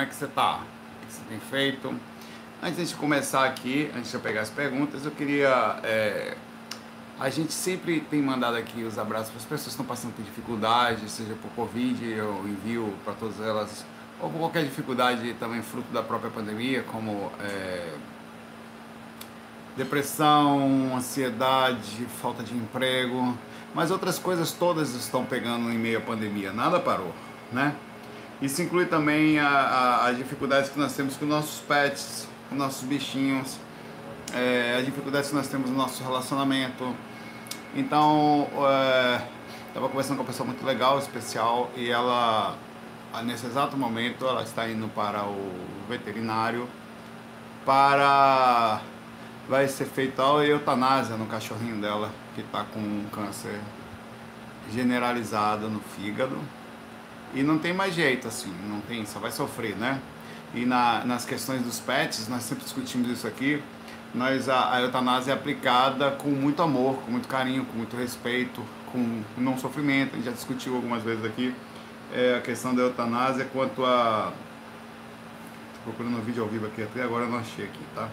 Como é que você tá? O que você tem feito? Antes de começar aqui, antes de eu pegar as perguntas, eu queria. É, a gente sempre tem mandado aqui os abraços para as pessoas que estão passando por dificuldade, seja por Covid, eu envio para todas elas, ou por qualquer dificuldade também fruto da própria pandemia, como é, depressão, ansiedade, falta de emprego, mas outras coisas todas estão pegando em meio à pandemia, nada parou, né? Isso inclui também a, a, as dificuldades que nós temos com nossos pets, com nossos bichinhos, é, as dificuldades que nós temos no nosso relacionamento. Então, estava é, conversando com uma pessoa muito legal, especial, e ela, nesse exato momento, ela está indo para o veterinário para vai ser feita a eutanásia no cachorrinho dela que está com um câncer generalizado no fígado e não tem mais jeito assim, não tem, só vai sofrer, né? E na, nas questões dos pets, nós sempre discutimos isso aqui, nós a, a eutanásia é aplicada com muito amor, com muito carinho, com muito respeito, com não sofrimento. A gente já discutiu algumas vezes aqui é, a questão da eutanásia quanto a. Tô procurando um vídeo ao vivo aqui, até agora não achei aqui, tá?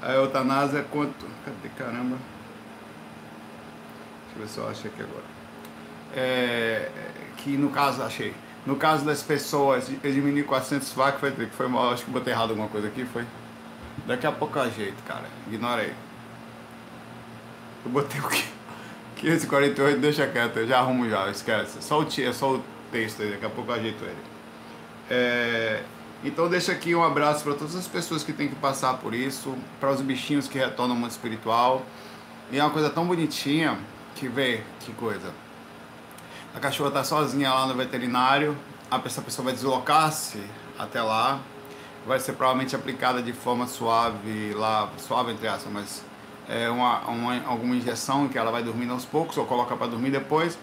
A eutanásia é quanto. Cadê caramba? Deixa eu ver se eu acho aqui agora. É, que no caso, achei. No caso das pessoas, eu diminui 400 watts, foi, foi mal, acho que botei errado alguma coisa aqui, foi? Daqui a pouco eu ajeito, cara. Ignora aí. Eu botei o quê? 548, deixa quieto, eu já arrumo já, esquece. Só o, é só o texto aí, daqui a pouco eu ajeito ele. É, então deixa aqui um abraço para todas as pessoas que têm que passar por isso, para os bichinhos que retornam ao mundo espiritual. E é uma coisa tão bonitinha que vê, que coisa. A cachorra está sozinha lá no veterinário, a pessoa, a pessoa vai deslocar-se até lá, vai ser provavelmente aplicada de forma suave lá, suave entre aspas, mas é uma, uma, alguma injeção que ela vai dormindo aos poucos ou coloca para dormir depois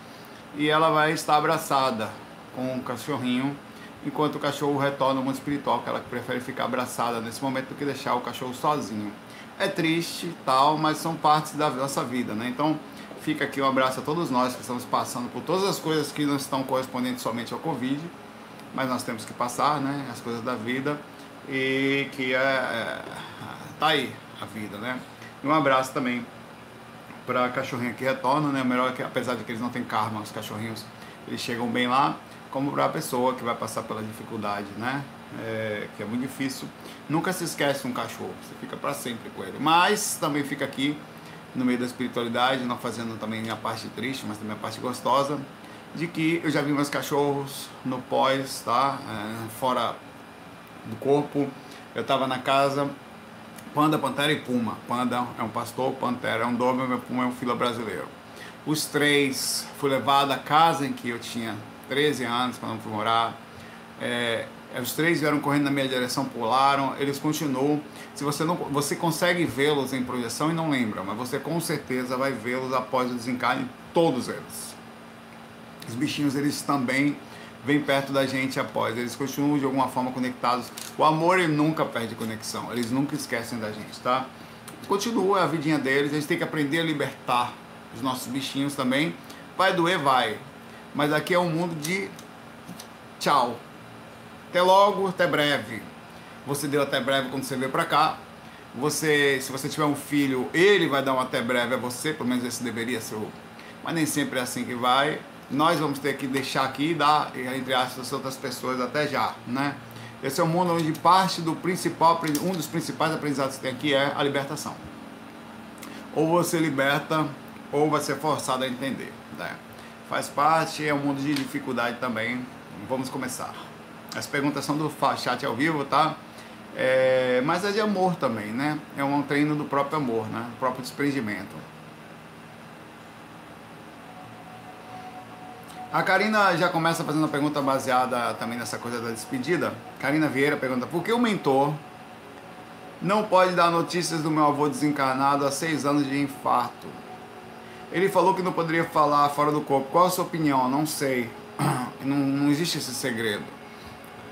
e ela vai estar abraçada com o cachorrinho enquanto o cachorro retorna ao mundo espiritual, que ela prefere ficar abraçada nesse momento do que deixar o cachorro sozinho. É triste, tal, mas são partes da nossa vida, né? Então, fica aqui um abraço a todos nós que estamos passando por todas as coisas que não estão correspondentes somente ao Covid, mas nós temos que passar, né? As coisas da vida e que é, é tá aí a vida, né? E um abraço também para a cachorrinha que retorna, né? O melhor é que apesar de que eles não têm karma, os cachorrinhos eles chegam bem lá, como para a pessoa que vai passar pela dificuldade, né? É, que é muito difícil. Nunca se esquece um cachorro, você fica para sempre com ele. Mas também fica aqui no meio da espiritualidade, não fazendo também a parte triste, mas também a parte gostosa, de que eu já vi meus cachorros no pós, tá? É, fora do corpo. Eu estava na casa, Panda, Pantera e Puma. Panda é um pastor, Pantera é um Doberman, Puma é um fila brasileiro. Os três, fui levado à casa em que eu tinha 13 anos, quando fui morar. É, os três vieram correndo na minha direção, pularam, eles continuam. Se você não, você consegue vê-los em projeção e não lembra, mas você com certeza vai vê-los após o desencarne, todos eles. Os bichinhos eles também vem perto da gente após. Eles continuam de alguma forma conectados. O amor ele nunca perde conexão, eles nunca esquecem da gente, tá? Continua a vidinha deles, a gente tem que aprender a libertar os nossos bichinhos também. Vai doer, vai. Mas aqui é um mundo de tchau. Até logo, até breve. Você deu até breve quando você veio pra cá. Você, se você tiver um filho, ele vai dar um até breve a você, pelo menos esse deveria ser o. Mas nem sempre é assim que vai nós vamos ter que deixar aqui e dar, entre aspas, outras pessoas até já, né? Esse é um mundo onde parte do principal, um dos principais aprendizados que tem aqui é a libertação. Ou você liberta, ou vai ser forçado a entender. Né? Faz parte, é um mundo de dificuldade também. Vamos começar. As perguntas são do chat ao vivo, tá? É, mas é de amor também, né? É um treino do próprio amor, né? O próprio desprendimento. A Karina já começa fazendo uma pergunta baseada também nessa coisa da despedida. Karina Vieira pergunta: por que o mentor não pode dar notícias do meu avô desencarnado há seis anos de infarto? Ele falou que não poderia falar fora do corpo. Qual a sua opinião? Não sei. Não, não existe esse segredo.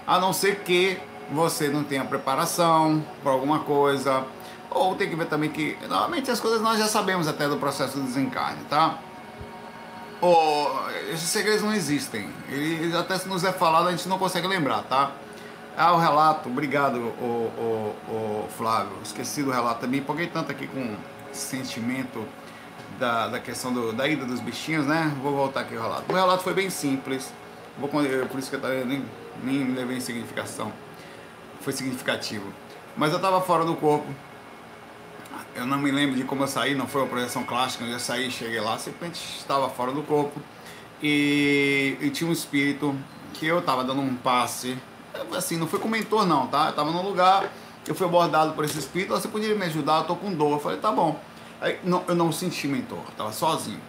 A não ser que você não tenha preparação para alguma coisa. Ou tem que ver também que, normalmente as coisas nós já sabemos até do processo do desencarne, tá? oh, esses segredos não existem. Eles até se nos é falado a gente não consegue lembrar, tá? Ah, o relato, obrigado, o, o, o Flávio. Esqueci do relato também, empolguei tanto aqui com sentimento da, da questão do, da ida dos bichinhos, né? Vou voltar aqui ao relato. O relato foi bem simples, vou, por isso que eu nem, nem levei em significação. Foi significativo. Mas eu estava fora do corpo. Eu não me lembro de como eu saí, não foi uma projeção clássica, eu já saí, cheguei lá, simplesmente estava fora do corpo. E, e tinha um espírito que eu estava dando um passe assim, não foi com mentor não, tá? Eu tava num lugar, eu fui abordado por esse espírito, você poderia me ajudar, eu tô com dor. Eu falei, tá bom. Aí, não, eu não senti mentor, eu tava sozinho.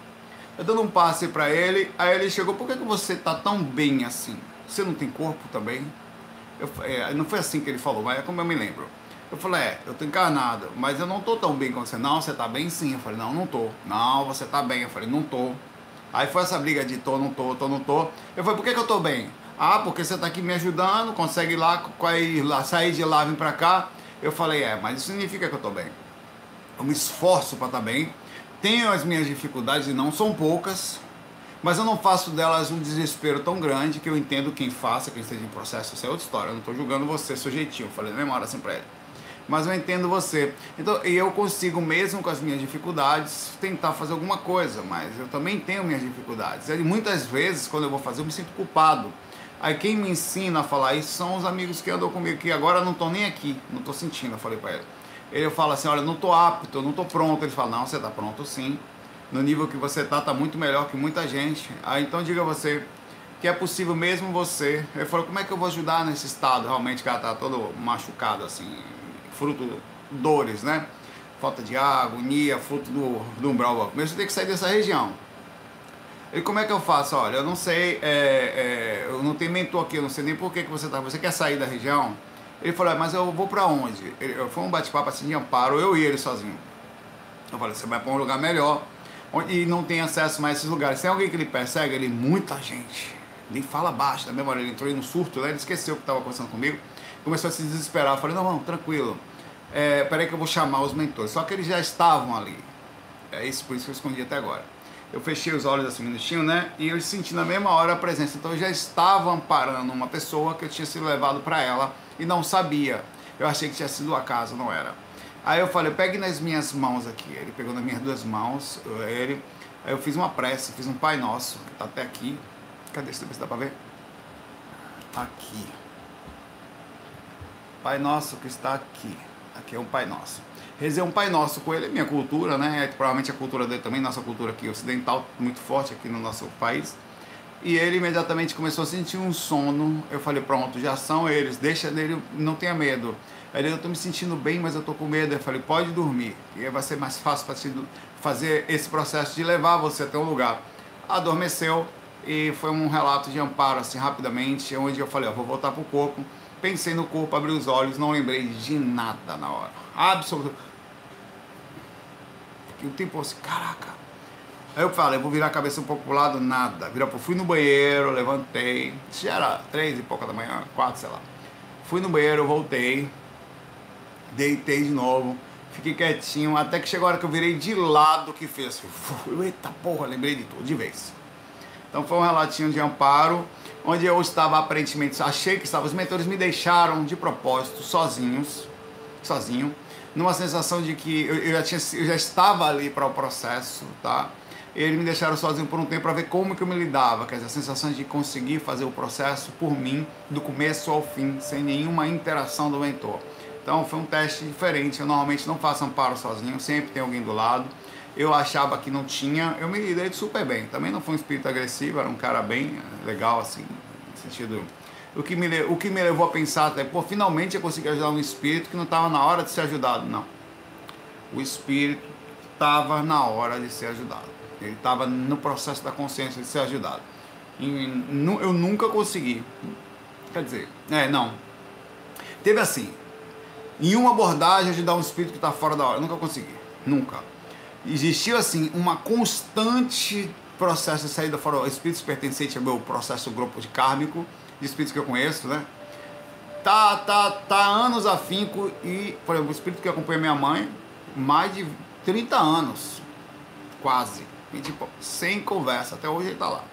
Eu dando um passe para ele, aí ele chegou, por que, que você tá tão bem assim? Você não tem corpo também? Eu, é, não foi assim que ele falou, mas é como eu me lembro. Eu falei, é, eu tô encarnado, mas eu não tô tão bem com você. Não, você tá bem sim. Eu falei, não, não tô. Não, você tá bem. Eu falei, não tô. Aí foi essa briga de tô, não tô, tô, não tô. Eu falei, por que, que eu tô bem? Ah, porque você está aqui me ajudando, consegue lá, lá sair de lá, vir para cá. Eu falei, é, mas isso significa que eu estou bem. Eu me esforço para estar tá bem. Tenho as minhas dificuldades e não são poucas, mas eu não faço delas um desespero tão grande que eu entendo quem faça, quem esteja em processo. Isso é outra história. Eu não estou julgando você, sujeitinho. Eu falei na hora assim para ele. Mas eu entendo você. Então, e eu consigo, mesmo com as minhas dificuldades, tentar fazer alguma coisa, mas eu também tenho minhas dificuldades. E muitas vezes, quando eu vou fazer, eu me sinto culpado Aí quem me ensina a falar isso são os amigos que andam comigo, que agora não estão nem aqui, não estou sentindo, eu falei para ele. Ele fala assim, olha, não estou apto, não estou pronto. Ele fala, não, você está pronto sim. No nível que você está, está muito melhor que muita gente. Aí então diga você que é possível mesmo você. Ele falou, como é que eu vou ajudar nesse estado? Realmente que ela está todo machucado, assim, fruto dores, né? Falta de água, agonia, fruto do, do umbral. Mas você tem que sair dessa região. E como é que eu faço? Olha, eu não sei, é, é, eu não tenho mentor aqui, eu não sei nem por que, que você está. Você quer sair da região? Ele falou, mas eu vou para onde? Ele, foi um bate-papo assim de amparo, eu e ele sozinho. Eu falei, você vai para um lugar melhor e não tem acesso mais a esses lugares. Tem alguém que ele persegue? Ele, muita gente. Nem fala baixo, na memória. Ele entrou em um surto, né? ele esqueceu que estava conversando comigo. Começou a se desesperar. Eu falei, não, não, tranquilo. É, peraí que eu vou chamar os mentores. Só que eles já estavam ali. É isso, por isso que eu escondi até agora eu fechei os olhos assim um minutinho, né? E eu senti na mesma hora a presença. Então eu já estava amparando uma pessoa que eu tinha sido levado para ela e não sabia. Eu achei que tinha sido a casa, não era. Aí eu falei, pegue nas minhas mãos aqui. Ele pegou nas minhas duas mãos, ele. Aí eu fiz uma prece, fiz um Pai Nosso, tá até aqui. Cadê? Se dá para ver. Aqui. Pai Nosso que está aqui. Aqui é um Pai Nosso. Rezei um Pai Nosso com ele, é minha cultura, né? É, provavelmente a cultura dele também, nossa cultura aqui ocidental, muito forte aqui no nosso país. E ele imediatamente começou a sentir um sono. Eu falei, pronto, já são eles, deixa dele, não tenha medo. Ele, eu estou me sentindo bem, mas eu estou com medo. Eu falei, pode dormir, e vai ser mais fácil para fazer esse processo de levar você até um lugar. Adormeceu e foi um relato de amparo, assim, rapidamente, onde eu falei, ó, vou voltar para o corpo. Pensei no corpo, abri os olhos, não lembrei de nada na hora. Absolutamente que o tempo assim, caraca. Aí eu falei, eu vou virar a cabeça um pouco pro lado, nada. Vira, fui no banheiro, levantei. Já era três e pouca da manhã, quatro, sei lá. Fui no banheiro, voltei, deitei de novo, fiquei quietinho, até que chegou a hora que eu virei de lado que fez eita porra, lembrei de tudo, de vez. Então foi um relatinho de amparo, onde eu estava aparentemente, achei que estava, os mentores me deixaram de propósito, sozinhos, sozinho, numa sensação de que eu, eu já, tinha, eu já estava ali para o processo, tá? Eles me deixaram sozinho por um tempo para ver como que eu me lidava, quer dizer, a sensação de conseguir fazer o processo por mim, do começo ao fim, sem nenhuma interação do mentor. Então foi um teste diferente, eu normalmente não faço amparo sozinho, sempre tem alguém do lado. Eu achava que não tinha, eu me lidei super bem. Também não foi um espírito agressivo, era um cara bem legal, assim, no sentido o que me, o que me levou a pensar até, pô, finalmente eu consegui ajudar um espírito que não estava na hora de ser ajudado. Não. O espírito estava na hora de ser ajudado. Ele estava no processo da consciência de ser ajudado. E, eu nunca consegui. Quer dizer, é, não. Teve assim, em uma abordagem ajudar um espírito que está fora da hora. Nunca consegui. Nunca. Existiu assim uma constante processo de saída fora. Espíritos pertencentes ao meu processo grupo de kármico de espíritos que eu conheço, né? Tá, tá, tá anos afinco e, por exemplo, o espírito que acompanha minha mãe, mais de 30 anos, quase, e, tipo, sem conversa, até hoje ele tá lá.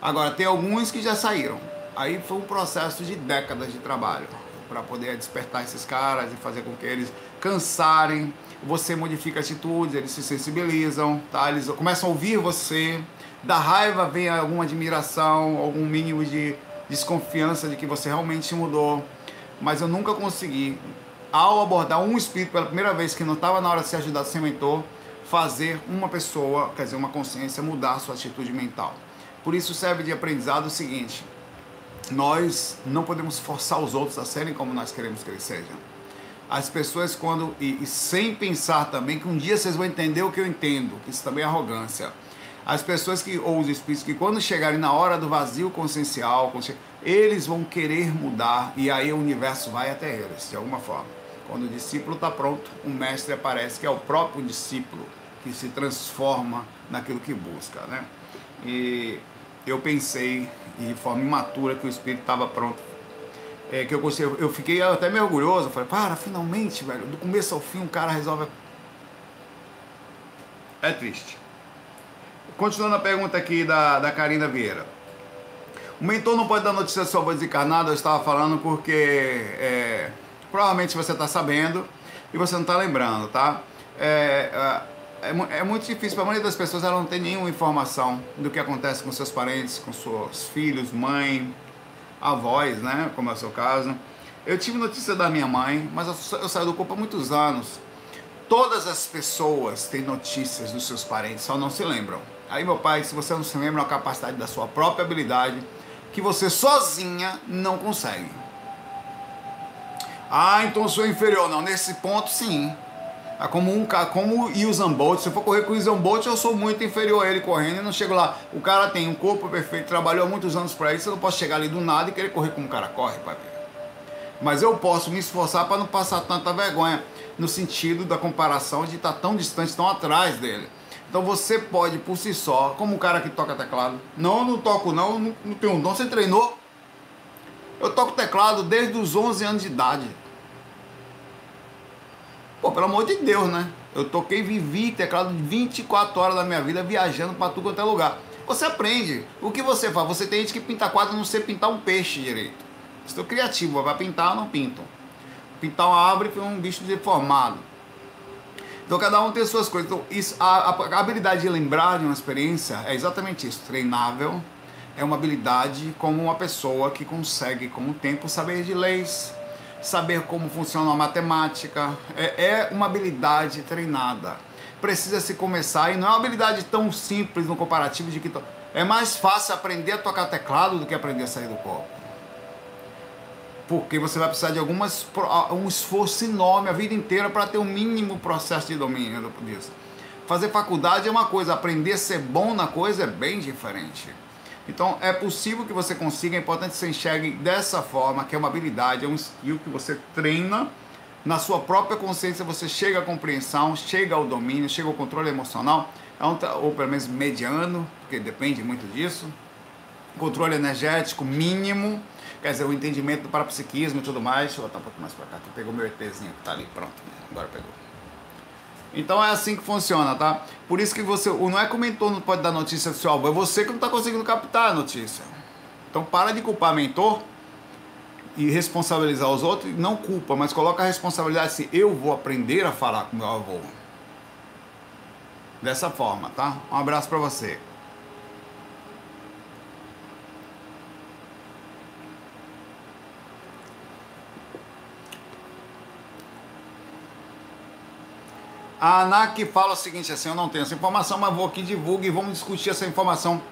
Agora, tem alguns que já saíram. Aí foi um processo de décadas de trabalho para poder despertar esses caras e fazer com que eles cansarem. Você modifica atitudes, eles se sensibilizam, tá? Eles começam a ouvir você. Da raiva vem alguma admiração, algum mínimo de desconfiança de que você realmente mudou. Mas eu nunca consegui, ao abordar um espírito pela primeira vez que não estava na hora de ser ajudado sem mentor, fazer uma pessoa, quer dizer, uma consciência, mudar sua atitude mental. Por isso serve de aprendizado o seguinte: nós não podemos forçar os outros a serem como nós queremos que eles sejam. As pessoas, quando, e, e sem pensar também que um dia vocês vão entender o que eu entendo, que isso também é arrogância. As pessoas que, ou os espíritos que, quando chegarem na hora do vazio consciencial, eles vão querer mudar e aí o universo vai até eles, de alguma forma. Quando o discípulo está pronto, o mestre aparece, que é o próprio discípulo que se transforma naquilo que busca, né? E eu pensei, de forma imatura, que o espírito estava pronto. É, que eu, eu fiquei até meio orgulhoso. Falei, para, finalmente, velho, do começo ao fim um cara resolve. É triste. Continuando a pergunta aqui da, da Karina Vieira. O mentor não pode dar notícia sobre o desencarnado, eu estava falando porque é, provavelmente você está sabendo e você não está lembrando, tá? É é, é muito difícil para a maioria das pessoas ela não tem nenhuma informação do que acontece com seus parentes, com seus filhos, mãe, avós, né? Como é o seu caso. Eu tive notícia da minha mãe, mas eu, eu saí do corpo há muitos anos. Todas as pessoas têm notícias dos seus parentes, só não se lembram. Aí, meu pai, se você não se lembra, é uma capacidade da sua própria habilidade que você sozinha não consegue. Ah, então sou inferior. Não, nesse ponto, sim. É como um como o Usain Bolt. Se eu for correr com o Usain Bolt, eu sou muito inferior a ele correndo e não chego lá. O cara tem um corpo perfeito, trabalhou há muitos anos para isso, eu não posso chegar ali do nada e querer correr como o cara corre, ver. Mas eu posso me esforçar para não passar tanta vergonha no sentido da comparação de estar tá tão distante, tão atrás dele. Então você pode por si só, como o cara que toca teclado, não, não toco não, não, não tenho dom, você treinou? Eu toco teclado desde os 11 anos de idade. Pô, pelo amor de Deus, né? Eu toquei, vivi teclado 24 horas da minha vida viajando para tudo quanto é lugar. Você aprende. O que você faz? Você tem gente que pinta quadro não sei pintar um peixe direito. Estou criativo, vai pintar ou não pinto. Pintar uma árvore foi um bicho deformado. Então cada um tem suas coisas. Então, isso, a, a, habilidade de lembrar de uma experiência é exatamente isso. Treinável é uma habilidade como uma pessoa que consegue, com o tempo, saber de leis, saber como funciona a matemática, é, é uma habilidade treinada. Precisa se começar e não é uma habilidade tão simples no comparativo de que é mais fácil aprender a tocar teclado do que aprender a sair do corpo. Porque você vai precisar de algumas um esforço enorme a vida inteira para ter o um mínimo processo de domínio disso. Fazer faculdade é uma coisa, aprender a ser bom na coisa é bem diferente. Então é possível que você consiga, é importante que você enxergue dessa forma, que é uma habilidade, é um skill que você treina na sua própria consciência, você chega à compreensão, chega ao domínio, chega ao controle emocional, é ou pelo menos mediano, porque depende muito disso. Controle energético mínimo, quer dizer, o entendimento do parapsiquismo e tudo mais. Deixa eu botar um pouco mais para cá, que pegou meu ETzinho que tá ali, pronto, agora pegou. Então é assim que funciona, tá? Por isso que você. Não é que o mentor não pode dar notícia do seu álbum, é você que não está conseguindo captar a notícia. Então para de culpar mentor e responsabilizar os outros. Não culpa, mas coloca a responsabilidade assim: eu vou aprender a falar com meu avô. Dessa forma, tá? Um abraço para você. A ANAC fala o seguinte, assim, eu não tenho essa informação, mas vou aqui divulgar e vamos discutir essa informação.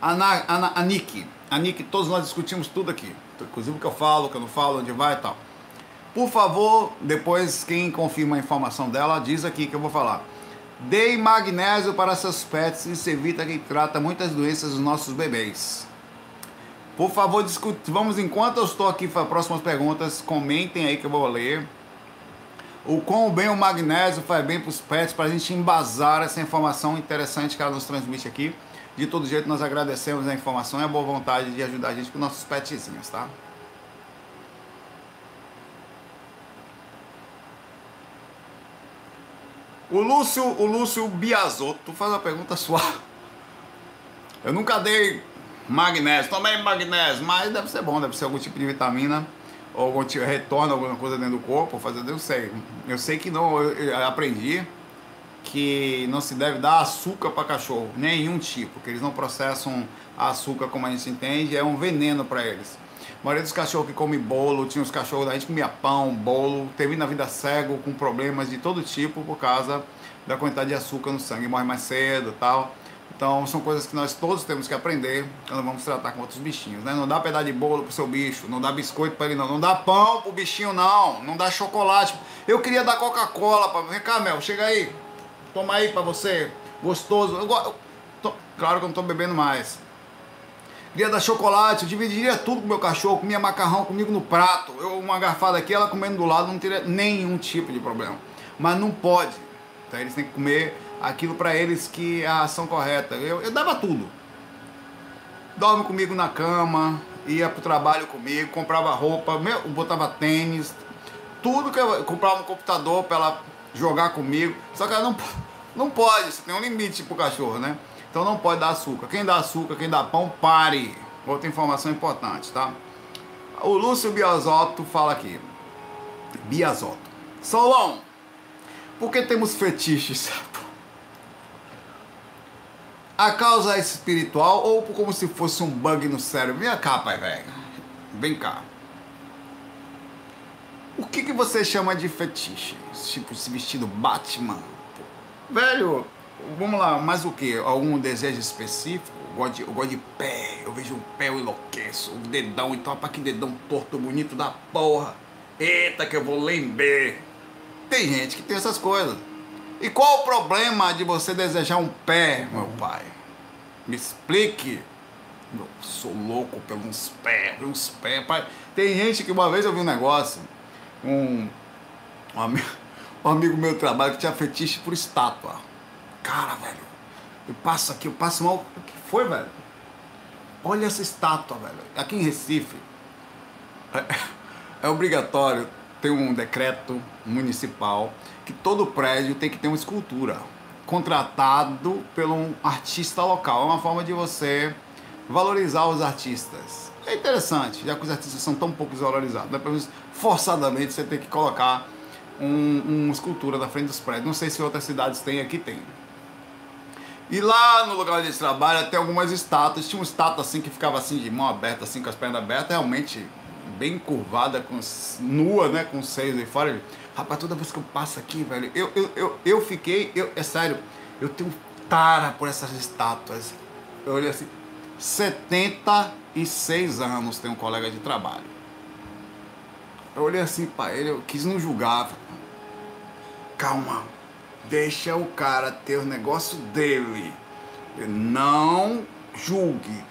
A, a, a NIC, a NIC, todos nós discutimos tudo aqui, inclusive o que eu falo, o que eu não falo, onde vai e tal. Por favor, depois quem confirma a informação dela, diz aqui que eu vou falar. Dei magnésio para seus pets, isso evita que trata muitas doenças dos nossos bebês. Por favor, discute, vamos enquanto eu estou aqui para as próximas perguntas, comentem aí que eu vou ler o quão bem o magnésio faz bem para os pets, para a gente embasar essa informação interessante que ela nos transmite aqui. De todo jeito, nós agradecemos a informação e a boa vontade de ajudar a gente com nossos petzinhos, tá? O Lúcio, o Lúcio Biasotto faz uma pergunta suave. Eu nunca dei Magnésio, tomei magnésio, mas deve ser bom, deve ser algum tipo de vitamina ou retorno alguma coisa dentro do corpo, fazer, eu sei. Eu sei que não, eu, aprendi que não se deve dar açúcar para cachorro, nenhum tipo, que eles não processam açúcar como a gente entende, é um veneno para eles. A maioria dos cachorros que come bolo, tinha os cachorros, a gente comia pão, bolo, termina a vida cego com problemas de todo tipo por causa da quantidade de açúcar no sangue, morre mais cedo tal. Então são coisas que nós todos temos que aprender quando vamos tratar com outros bichinhos, né? Não dá pedaço de bolo pro seu bicho, não dá biscoito para ele não, não dá pão pro bichinho não, não dá chocolate. Eu queria dar Coca-Cola para vem cá, Mel, chega aí, toma aí para você, gostoso. Eu, eu, tô, claro que eu não tô bebendo mais. Queria dar chocolate, eu dividiria tudo com meu cachorro, comia macarrão comigo no prato. Eu uma garfada aqui, ela comendo do lado, não teria nenhum tipo de problema. Mas não pode. Então eles têm que comer aquilo para eles que é a ação correta. Eu, eu dava tudo. Dorme comigo na cama, ia pro trabalho comigo, comprava roupa, meu, botava tênis, tudo que eu, comprava um computador para ela jogar comigo. Só que ela não, não pode, você tem um limite pro cachorro, né? Então não pode dar açúcar. Quem dá açúcar, quem dá pão, pare. Outra informação importante, tá? O Lúcio Biasotto fala aqui. Biasotto. Solon, por que temos fetiches? A causa é espiritual ou como se fosse um bug no cérebro? Vem cá, pai velho. Vem cá. O que, que você chama de fetiche? Tipo, esse vestido Batman? Velho, vamos lá, mais o que? Algum desejo específico? Eu gosto, de, eu gosto de pé, eu vejo o pé, eu enlouqueço. O dedão, então, para que dedão torto, bonito da porra. Eita, que eu vou lembrar. Tem gente que tem essas coisas. E qual o problema de você desejar um pé, meu pai? Me explique. Eu sou louco pelos pés, pelos pés, pai. Tem gente que uma vez eu vi um negócio, um, um, amigo, um amigo meu trabalho que tinha fetiche por estátua. Cara, velho, eu passo aqui, eu passo mal. O que foi, velho? Olha essa estátua, velho. Aqui em Recife, é, é obrigatório ter um decreto municipal que todo prédio tem que ter uma escultura contratado pelo um artista local. É uma forma de você valorizar os artistas. É interessante, já que os artistas são tão pouco valorizados. Né? Forçadamente você tem que colocar um, uma escultura na frente dos prédios. Não sei se outras cidades têm, aqui tem. E lá no lugar onde eles trabalham tem algumas estátuas. Tinha uma estátua assim que ficava assim de mão aberta, assim com as pernas abertas, realmente bem curvada, com, nua, né? Com seios aí fora. Rapaz, toda vez que eu passo aqui, velho, eu, eu, eu, eu fiquei, eu, é sério, eu tenho tara por essas estátuas. Eu olhei assim, 76 anos tem um colega de trabalho. Eu olhei assim para ele, eu quis não julgar. Calma, deixa o cara ter o negócio dele. Não julgue.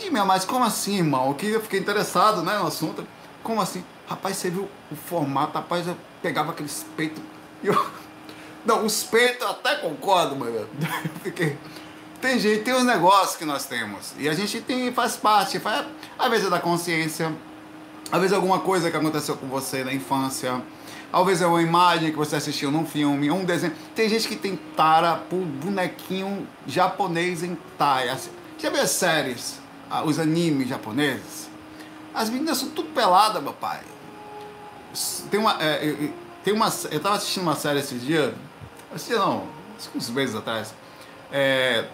Diga, mas como assim, irmão? Que eu fiquei interessado né, no assunto. Como assim? Rapaz, você viu o formato, rapaz, eu pegava aqueles peitos. Eu... Não, os peitos eu até concordo, mano. Eu fiquei. Tem gente, tem os negócios que nós temos. E a gente tem, faz parte, faz, às vezes é da consciência, às vezes é alguma coisa que aconteceu com você na infância, às vezes é uma imagem que você assistiu num filme, um desenho. Tem gente que tem tara por bonequinho japonês em tai. Já viu as séries, os animes japoneses? As meninas são tudo peladas, meu pai. Tem uma, é, tem uma. Eu tava assistindo uma série esses dias. Assisti não, uns meses atrás. É,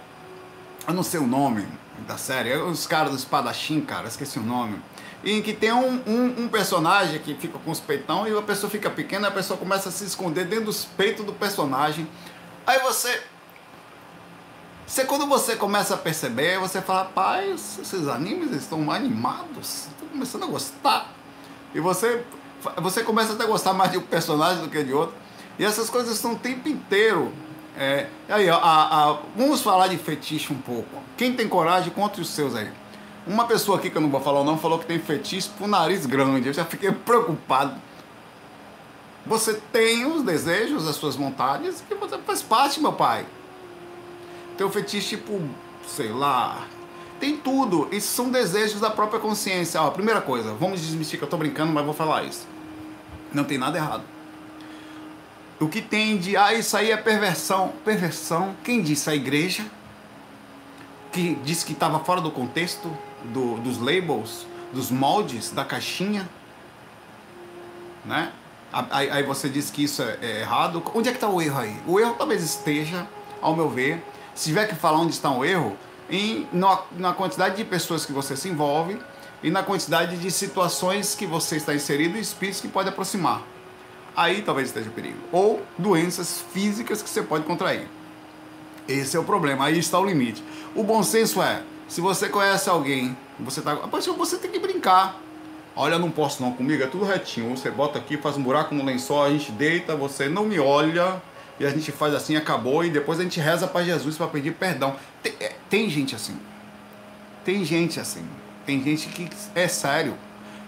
eu não sei o nome da série. É os caras do espadachim, cara, esqueci o nome. Em que tem um, um, um, personagem que fica com os peitão e a pessoa fica pequena, a pessoa começa a se esconder dentro dos peitos do personagem. Aí você. Você, quando você começa a perceber, você fala, pai, esses animes estão animados, estou começando a gostar. E você você começa até a gostar mais de um personagem do que de outro. E essas coisas estão o tempo inteiro. É, aí, a, a, vamos falar de fetiche um pouco. Quem tem coragem, contra os seus aí. Uma pessoa aqui que eu não vou falar o falou que tem fetiche pro nariz grande. Eu já fiquei preocupado. Você tem os desejos, as suas vontades, que você faz parte, meu pai. Tem o fetiche tipo, sei lá, tem tudo. Isso são desejos da própria consciência. Ó, primeira coisa, vamos desmistificar, eu tô brincando, mas vou falar isso. Não tem nada errado. O que tem de, ah, isso aí é perversão. Perversão, quem disse? A igreja? que disse que estava fora do contexto, do, dos labels, dos moldes, da caixinha, né? Aí, aí você diz que isso é, é errado. Onde é que está o erro aí? O erro talvez esteja, ao meu ver, se tiver que falar onde está o erro, em, na, na quantidade de pessoas que você se envolve e na quantidade de situações que você está inserido e espíritos que pode aproximar. Aí talvez esteja o perigo. Ou doenças físicas que você pode contrair. Esse é o problema, aí está o limite. O bom senso é, se você conhece alguém, você tá, você tem que brincar. Olha, não posso não comigo, é tudo retinho. Você bota aqui, faz um buraco no lençol, a gente deita, você não me olha e a gente faz assim, acabou e depois a gente reza para Jesus para pedir perdão. Tem, é, tem gente assim. Tem gente assim. Tem gente que é sério.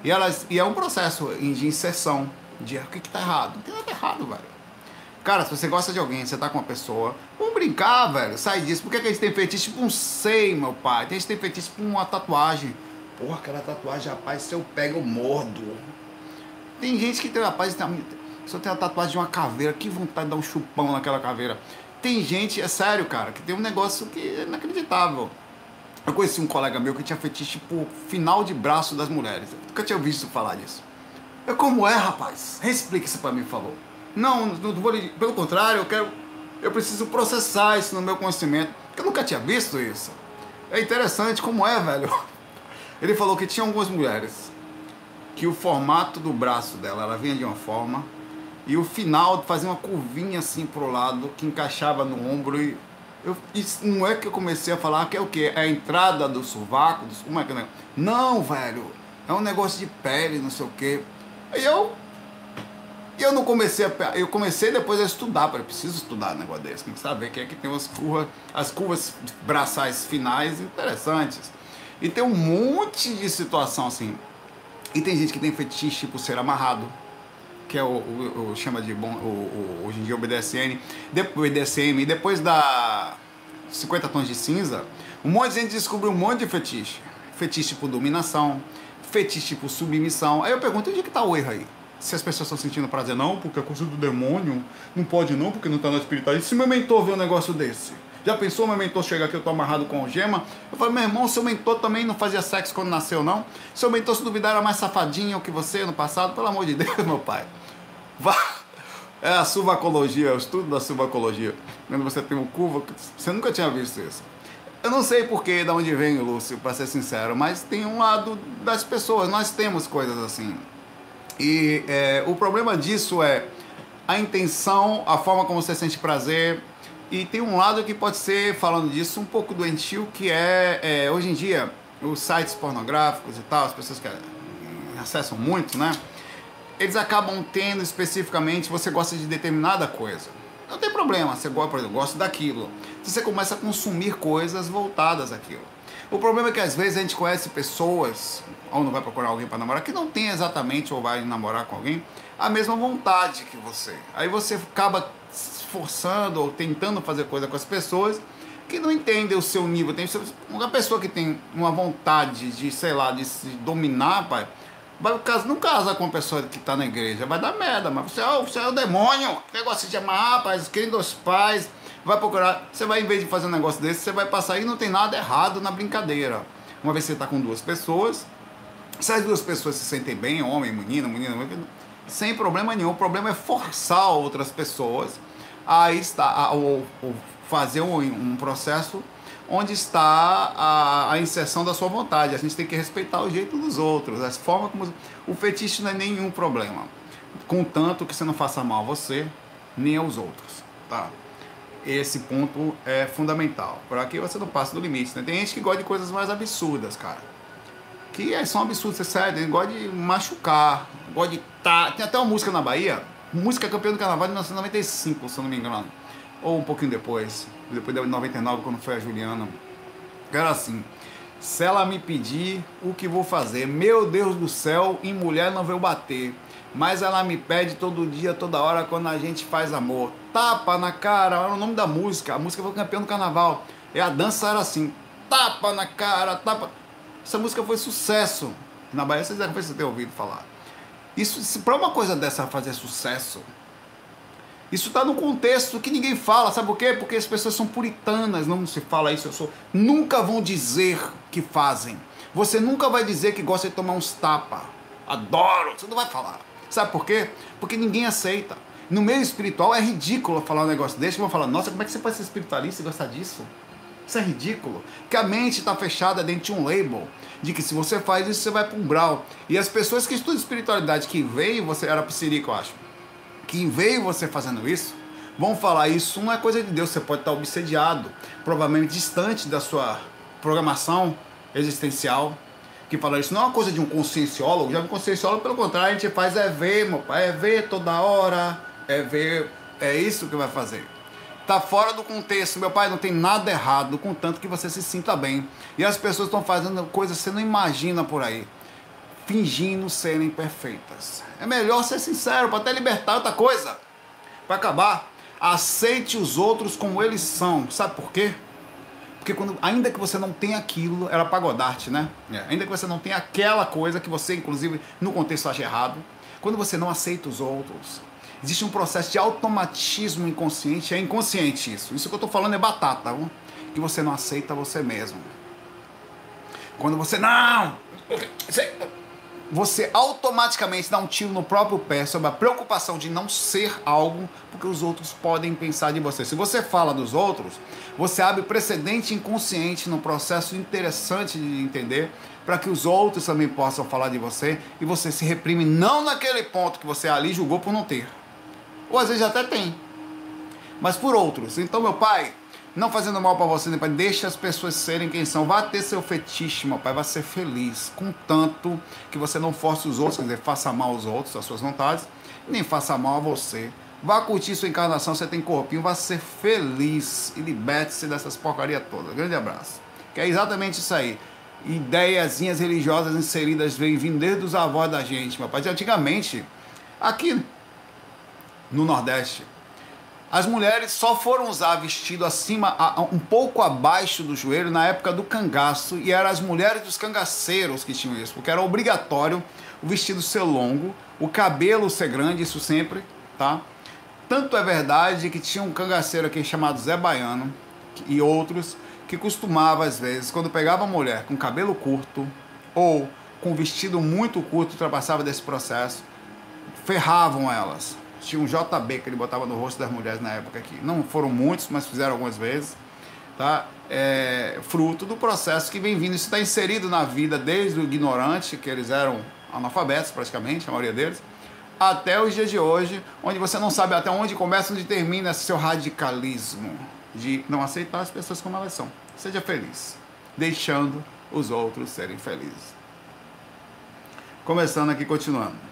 E, elas, e é um processo de inserção. De o que, que tá errado? Não tem nada errado, velho. Cara, se você gosta de alguém, você tá com uma pessoa, vamos brincar, velho. Sai disso. Por que, que a gente tem fetiche pra um sei, meu pai? A gente tem fetiche pra uma tatuagem. Porra, aquela tatuagem, rapaz, se eu pego, eu mordo. Tem gente que tem, rapaz, tem, eu tenho a tatuagem de uma caveira, que vontade de dar um chupão naquela caveira. Tem gente, é sério, cara, que tem um negócio que é inacreditável. Eu conheci um colega meu que tinha fetiche por final de braço das mulheres. Eu nunca tinha visto falar disso. Eu, como é, rapaz? Explica isso pra mim, por favor. Não, não vou, pelo contrário, eu quero. Eu preciso processar isso no meu conhecimento. Eu nunca tinha visto isso. É interessante como é, velho. Ele falou que tinha algumas mulheres que o formato do braço dela ela vinha de uma forma e o final fazia uma curvinha assim pro lado que encaixava no ombro e eu, isso não é que eu comecei a falar que é o que é a entrada do sovaco, do, como é que é? Não, velho, é um negócio de pele, não sei o que. Aí eu eu não comecei a eu comecei depois a estudar, para preciso estudar um negócio desse, tem que saber que é que tem as curvas, as curvas braçais finais interessantes. E tem um monte de situação assim. E tem gente que tem fetiche por ser amarrado que é o, o, o chama de bom, o, hoje em dia o BDSM, depois BDSM, depois da 50 tons de cinza, um monte de gente descobriu um monte de fetiche. Fetiche por dominação, fetiche por submissão. Aí eu pergunto, onde é que tá o erro aí? Se as pessoas estão sentindo prazer, não, porque é coisa do demônio, não pode não, porque não está na espiritualidade. Se meu mentor vê um negócio desse, já pensou meu mentor chegar aqui, eu tô amarrado com gema? Eu falo, meu irmão, seu mentor também não fazia sexo quando nasceu, não? Seu mentor, se duvidar, era mais safadinho que você no passado? Pelo amor de Deus, meu pai. É a suvacologia, é o estudo da suvacologia. Quando você tem um curva, você nunca tinha visto isso. Eu não sei porquê, de onde vem, Lúcio, para ser sincero, mas tem um lado das pessoas, nós temos coisas assim. E é, o problema disso é a intenção, a forma como você sente prazer. E tem um lado que pode ser, falando disso, um pouco doentio, que é, é hoje em dia, os sites pornográficos e tal, as pessoas que acessam muito, né? eles acabam tendo especificamente, você gosta de determinada coisa. Não tem problema, você gosta, por exemplo, gosta daquilo. Você começa a consumir coisas voltadas àquilo. O problema é que às vezes a gente conhece pessoas, ou não vai procurar alguém para namorar, que não tem exatamente, ou vai namorar com alguém, a mesma vontade que você. Aí você acaba esforçando ou tentando fazer coisa com as pessoas que não entendem o seu nível. Tem uma pessoa que tem uma vontade de, sei lá, de se dominar, pai Vai, não casa com uma pessoa que está na igreja, vai dar merda, mas você, oh, você é o demônio, negócio de amar, rapaz, querendo os pais, vai procurar, você vai, em vez de fazer um negócio desse, você vai passar e não tem nada errado na brincadeira. Uma vez você está com duas pessoas, se as duas pessoas se sentem bem, homem, menina, menina, sem problema nenhum, o problema é forçar outras pessoas a, estar, a, fazer um, um processo onde está a, a, inserção da sua vontade. A gente tem que respeitar o jeito dos outros, a forma como. O fetiche não é nenhum problema. Contanto que você não faça mal a você, nem aos outros. Tá? Esse ponto é fundamental. Por aqui você não passa do limite. Né? Tem gente que gosta de coisas mais absurdas, cara. Que é, são absurdas, você sabe, gosta de machucar, gosta de tá. Tem até uma música na Bahia, música campeã do carnaval de 1995, se eu não me engano. Ou um pouquinho depois depois de 99, quando foi a Juliana. Era assim: se ela me pedir, o que vou fazer? Meu Deus do céu, em mulher não veio bater. Mas ela me pede todo dia, toda hora, quando a gente faz amor. Tapa na cara, era o nome da música. A música foi campeã do carnaval. E a dança era assim: tapa na cara, tapa. Essa música foi sucesso. Na Bahia vocês devem ter ouvido falar. Isso, para uma coisa dessa fazer sucesso, Isso está no contexto que ninguém fala, sabe por quê? Porque as pessoas são puritanas, não se fala isso, eu sou. Nunca vão dizer que fazem. Você nunca vai dizer que gosta de tomar uns tapa. Adoro, você não vai falar. Sabe por quê? Porque ninguém aceita. No meio espiritual é ridículo falar um negócio desse, vão falar, nossa, como é que você pode ser espiritualista e gostar disso? Isso é ridículo. Que a mente está fechada dentro de um label. De que se você faz isso, você vai para um brau. E as pessoas que estudam espiritualidade, que veem você, era psirico, eu acho, que veio você fazendo isso, vão falar isso não é coisa de Deus, você pode estar obsediado, provavelmente distante da sua programação existencial, que fala isso não é uma coisa de um conscienciólogo, já um conscienciólogo, pelo contrário, a gente faz é ver, meu pai, é ver toda hora, é ver, é isso que vai fazer. Tá fora do contexto, meu pai, não tem nada errado, contanto que você se sinta bem. E as pessoas estão fazendo coisas que você não imagina por aí, fingindo serem perfeitas. É melhor ser sincero, para até libertar outra coisa. Para acabar, aceite os outros como eles são. Sabe por quê? Porque quando, ainda que você não tenha aquilo, era pagodarte, né? É. Ainda que você não tenha aquela coisa que você, inclusive, no contexto acha errado, quando você não aceita os outros, Existe um processo de automatismo inconsciente, é inconsciente isso. Isso que eu estou falando é batata, viu? que você não aceita você mesmo. Quando você não, você automaticamente dá um tiro no próprio pé sobre a preocupação de não ser algo, porque os outros podem pensar de você. Se você fala dos outros, você abre precedente inconsciente no processo interessante de entender para que os outros também possam falar de você e você se reprime não naquele ponto que você ali julgou por não ter ou às vezes até tem, mas por outros. Então, meu pai, não fazendo mal para você, meu pai, deixa as pessoas serem quem são. Vá ter seu fetiche, meu pai, vá ser feliz, contanto que você não force os outros, quer dizer, faça mal aos outros, às suas vontades, nem faça mal a você. Vá curtir sua encarnação, você tem corpinho, vá ser feliz e liberte-se dessas porcarias todas. Grande abraço. Que é exatamente isso aí. Ideiazinhas religiosas inseridas vêm vindo desde os avós da gente, meu pai. Antigamente, aqui no Nordeste. As mulheres só foram usar vestido acima, um pouco abaixo do joelho, na época do cangaço, e eram as mulheres dos cangaceiros que tinham isso, porque era obrigatório o vestido ser longo, o cabelo ser grande, isso sempre, tá? Tanto é verdade que tinha um cangaceiro aqui chamado Zé Baiano e outros que costumava, às vezes, quando pegava uma mulher com cabelo curto ou com vestido muito curto, ultrapassava desse processo, ferravam elas tinha um JB que ele botava no rosto das mulheres na época aqui. Não foram muitos, mas fizeram algumas vezes. Tá? É, fruto do processo que vem vindo. Isso está inserido na vida desde o ignorante, que eles eram analfabetos praticamente, a maioria deles, até os dias de hoje, onde você não sabe até onde começa, onde termina seu radicalismo de não aceitar as pessoas como elas são. Seja feliz, deixando os outros serem felizes. Começando aqui, continuando.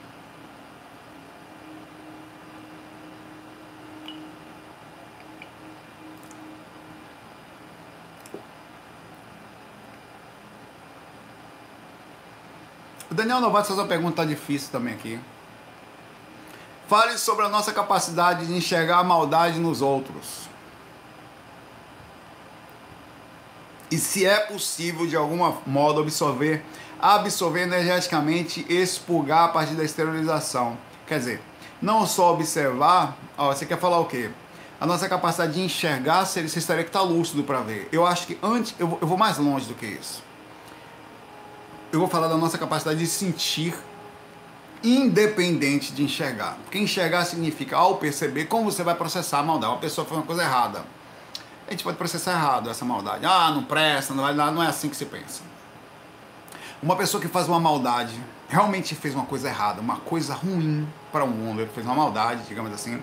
Daniel Novato faz uma pergunta difícil também aqui. Fale sobre a nossa capacidade de enxergar a maldade nos outros. E se é possível, de alguma modo, absorver, absorver energeticamente, expurgar a partir da esterilização. Quer dizer, não só observar, ó, você quer falar o quê? A nossa capacidade de enxergar, você estaria que estar tá lúcido para ver. Eu acho que antes, eu vou mais longe do que isso eu vou falar da nossa capacidade de sentir independente de enxergar. Porque enxergar significa, ao perceber, como você vai processar a maldade. Uma pessoa faz uma coisa errada. A gente pode processar errado essa maldade. Ah, não presta, não, vai, não é assim que se pensa. Uma pessoa que faz uma maldade, realmente fez uma coisa errada, uma coisa ruim para o mundo, ele fez uma maldade, digamos assim,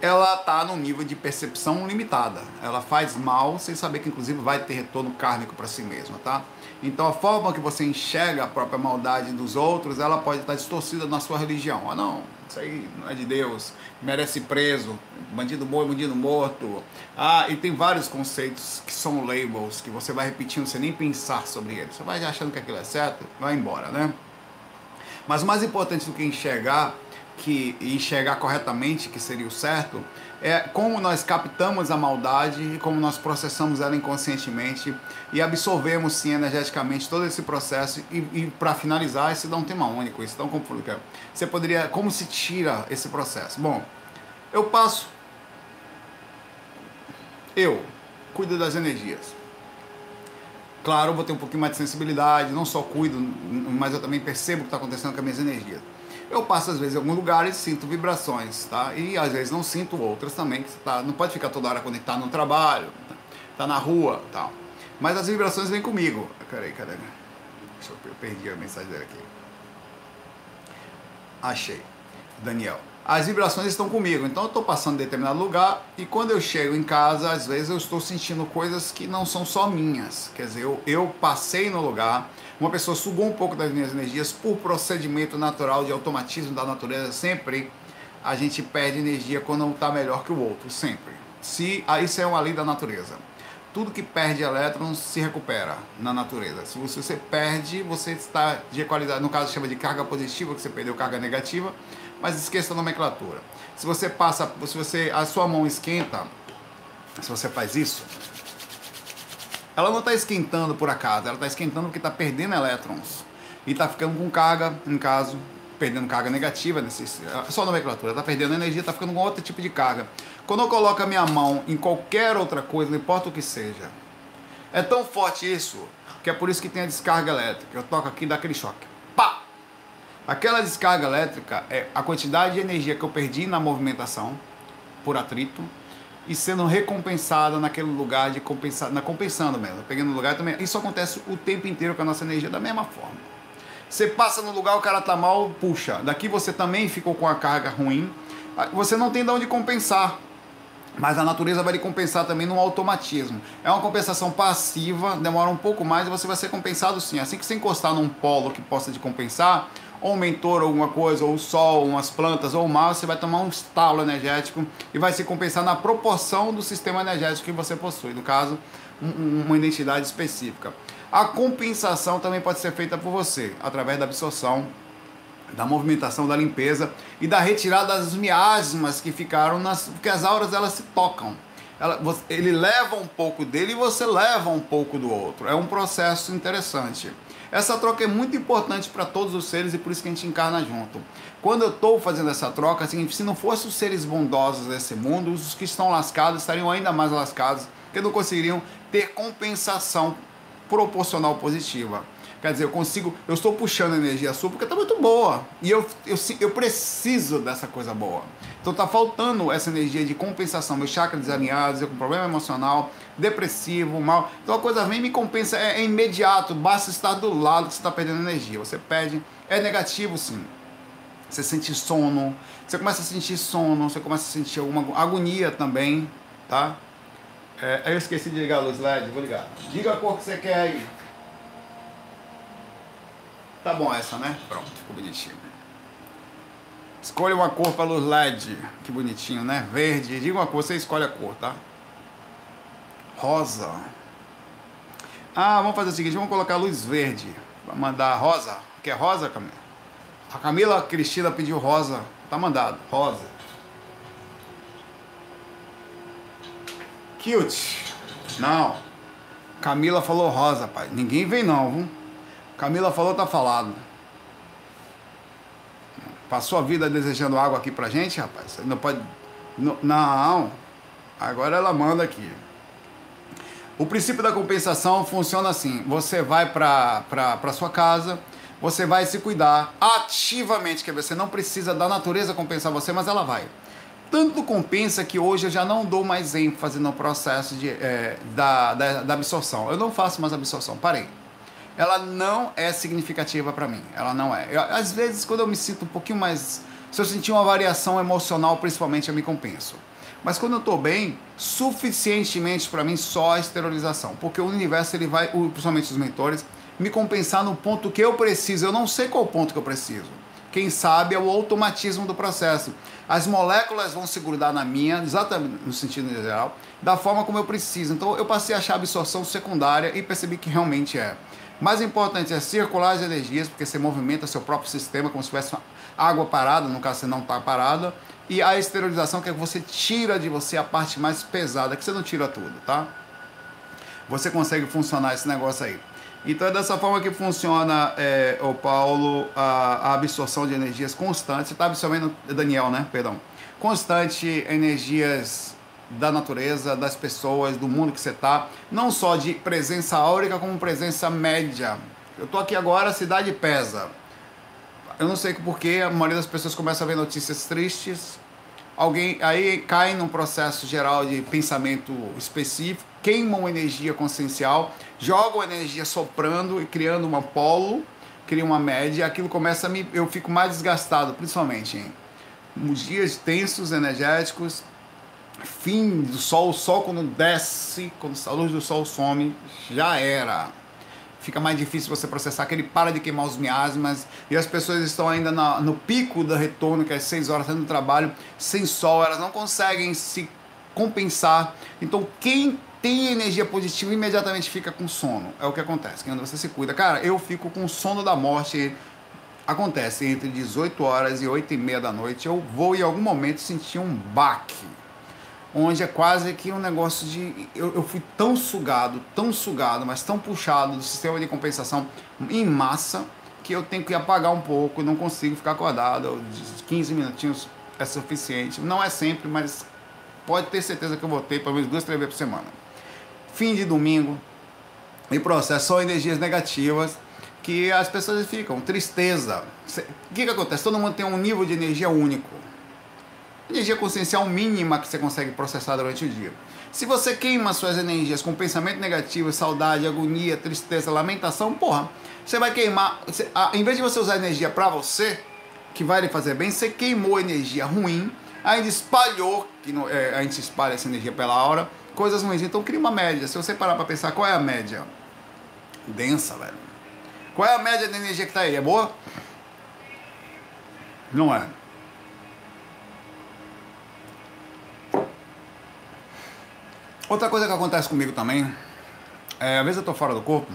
ela está num nível de percepção limitada. Ela faz mal sem saber que, inclusive, vai ter retorno kármico para si mesma, tá? Então, a forma que você enxerga a própria maldade dos outros, ela pode estar distorcida na sua religião. Ah, não, isso aí não é de Deus, merece preso, bandido bom bandido morto. Ah, e tem vários conceitos que são labels, que você vai repetindo sem nem pensar sobre eles. Você vai achando que aquilo é certo, vai embora, né? Mas o mais importante do que enxergar que enxergar corretamente, que seria o certo, é como nós captamos a maldade e como nós processamos ela inconscientemente e absorvemos sim energeticamente todo esse processo e, e para finalizar, isso dá um tema único, isso um conflito. Você poderia, como se tira esse processo? Bom, eu passo Eu cuido das energias. Claro, vou ter um pouquinho mais de sensibilidade, não só cuido, mas eu também percebo o que está acontecendo com as minhas energias. Eu passo às vezes em alguns lugares sinto vibrações, tá? E às vezes não sinto outras também, que tá, não pode ficar toda hora conectado no trabalho, tá na rua, tal. Mas as vibrações vêm comigo. Peraí, cadê? Deixa eu, eu perdi a mensagem dele aqui. Achei. Daniel as vibrações estão comigo. Então eu estou passando em determinado lugar e quando eu chego em casa, às vezes eu estou sentindo coisas que não são só minhas. Quer dizer, eu, eu passei no lugar, uma pessoa sugou um pouco das minhas energias por procedimento natural de automatismo da natureza. Sempre a gente perde energia quando não está melhor que o outro, sempre. Se, ah, isso é uma lei da natureza. Tudo que perde elétrons se recupera na natureza. Se você, você perde, você está de qualidade. No caso, chama de carga positiva, que você perdeu carga negativa mas esqueça a nomenclatura. Se você passa, se você a sua mão esquenta, se você faz isso, ela não está esquentando por acaso, ela está esquentando porque está perdendo elétrons e está ficando com carga, em caso, perdendo carga negativa, nesse, só nomenclatura, está perdendo energia, está ficando com outro tipo de carga. Quando eu coloco a minha mão em qualquer outra coisa, não importa o que seja, é tão forte isso que é por isso que tem a descarga elétrica. Eu toco aqui e dá aquele choque. Pá! Aquela descarga elétrica é a quantidade de energia que eu perdi na movimentação por atrito e sendo recompensada naquele lugar de compensar, na compensando mesmo, pegando lugar também. Isso acontece o tempo inteiro com a nossa energia da mesma forma. Você passa no lugar, o cara tá mal, puxa. Daqui você também ficou com a carga ruim. Você não tem de onde compensar. Mas a natureza vai lhe compensar também no automatismo. É uma compensação passiva, demora um pouco mais e você vai ser compensado sim. Assim que você encostar num polo que possa te compensar, ou um mentor, alguma coisa, ou o sol, umas plantas, ou o mar, você vai tomar um estalo energético e vai se compensar na proporção do sistema energético que você possui, no caso, um, uma identidade específica. A compensação também pode ser feita por você, através da absorção, da movimentação, da limpeza e da retirada das miasmas que ficaram nas. porque as auras elas se tocam. Ela, ele leva um pouco dele e você leva um pouco do outro. É um processo interessante. Essa troca é muito importante para todos os seres e por isso que a gente encarna junto. Quando eu estou fazendo essa troca, assim, se não fossem os seres bondosos desse mundo, os que estão lascados estariam ainda mais lascados, porque não conseguiriam ter compensação proporcional positiva. Quer dizer, eu consigo, eu estou puxando energia sua porque está muito boa. E eu, eu, eu preciso dessa coisa boa. Então está faltando essa energia de compensação. Meu chakra desalinhado, eu com problema emocional, depressivo, mal. Então a coisa vem e me compensa, é, é imediato, basta estar do lado que você está perdendo energia. Você perde, é negativo sim. Você sente sono, você começa a sentir sono, você começa a sentir alguma agonia também, tá? É, eu esqueci de ligar a luz LED, vou ligar. Diga a cor que você quer aí. Tá bom essa, né? Pronto, ficou bonitinho. Escolha uma cor para luz LED. Que bonitinho, né? Verde. Diga uma cor, você escolhe a cor, tá? Rosa. Ah, vamos fazer o seguinte, vamos colocar luz verde. Vamos mandar rosa. Quer rosa, Camila? A Camila Cristina pediu rosa. Tá mandado. Rosa. Cute. Não. Camila falou rosa, pai. Ninguém vem não, viu? Camila falou, tá falado. Passou a vida desejando água aqui pra gente, rapaz. Não pode. Não. Agora ela manda aqui. O princípio da compensação funciona assim: você vai para sua casa, você vai se cuidar ativamente, que você não precisa da natureza compensar você, mas ela vai. Tanto compensa que hoje eu já não dou mais ênfase no processo de, é, da, da, da absorção. Eu não faço mais absorção, parei ela não é significativa para mim. Ela não é. Eu, às vezes, quando eu me sinto um pouquinho mais. Se eu sentir uma variação emocional, principalmente, eu me compenso. Mas quando eu estou bem, suficientemente para mim só a esterilização. Porque o universo, ele vai, principalmente os mentores, me compensar no ponto que eu preciso. Eu não sei qual ponto que eu preciso. Quem sabe é o automatismo do processo. As moléculas vão se grudar na minha, exatamente no sentido geral, da forma como eu preciso. Então eu passei a achar absorção secundária e percebi que realmente é. Mais importante é circular as energias, porque você movimenta seu próprio sistema como se tivesse água parada, no caso você não está parada. E a esterilização, que é que você tira de você a parte mais pesada, que você não tira tudo, tá? Você consegue funcionar esse negócio aí. Então é dessa forma que funciona, é, o Paulo, a, a, absorção de energias constantes. Você está absorvendo, Daniel, né? Perdão. Constante energias da natureza, das pessoas, do mundo que você está, não só de presença áurica, como presença média. Eu tô aqui agora, a cidade pesa. Eu não sei porquê, a maioria das pessoas começa a ver notícias tristes, alguém aí cai num processo geral de pensamento específico, queimam energia consciencial, jogam energia soprando e criando uma polo, cria uma média, aquilo começa a me. Eu fico mais desgastado, principalmente em dias tensos, energéticos, fim do sol, o sol quando desce, quando a luz do sol some, já era fica mais difícil você processar, que ele para de queimar os miasmas e as pessoas estão ainda na, no pico do retorno, que é 6 horas sendo trabalho, sem sol, elas não conseguem se compensar. Então, quem tem energia positiva imediatamente fica com sono. É o que acontece, quando você se cuida. Cara, eu fico com sono da morte. Acontece entre 18 horas e 8 e meia da noite. Eu vou em algum momento sentir um baque onde é quase que um negócio de. Eu, eu fui tão sugado, tão sugado, mas tão puxado do sistema de compensação em massa, que eu tenho que apagar um pouco, não consigo ficar acordado. 15 minutinhos é suficiente. Não é sempre, mas pode ter certeza que eu vou ter pelo menos duas, três vezes por semana. Fim de domingo, e processo só energias negativas que as pessoas ficam. Tristeza. O que, que acontece? Todo mundo tem um nível de energia único energia consciencial mínima que você consegue processar durante o dia. Se você queima suas energias com pensamento negativo, saudade, agonia, tristeza, lamentação, porra, você vai queimar. Você, a, em vez de você usar energia para você, que vai lhe fazer bem, você queimou energia ruim, ainda espalhou, que é, a gente espalha essa energia pela hora, coisas ruins. Então cria uma média. Se você parar para pensar, qual é a média? Densa, velho. Qual é a média da energia que tá aí? É boa? Não é. Outra coisa que acontece comigo também, é, às vezes eu estou fora do corpo,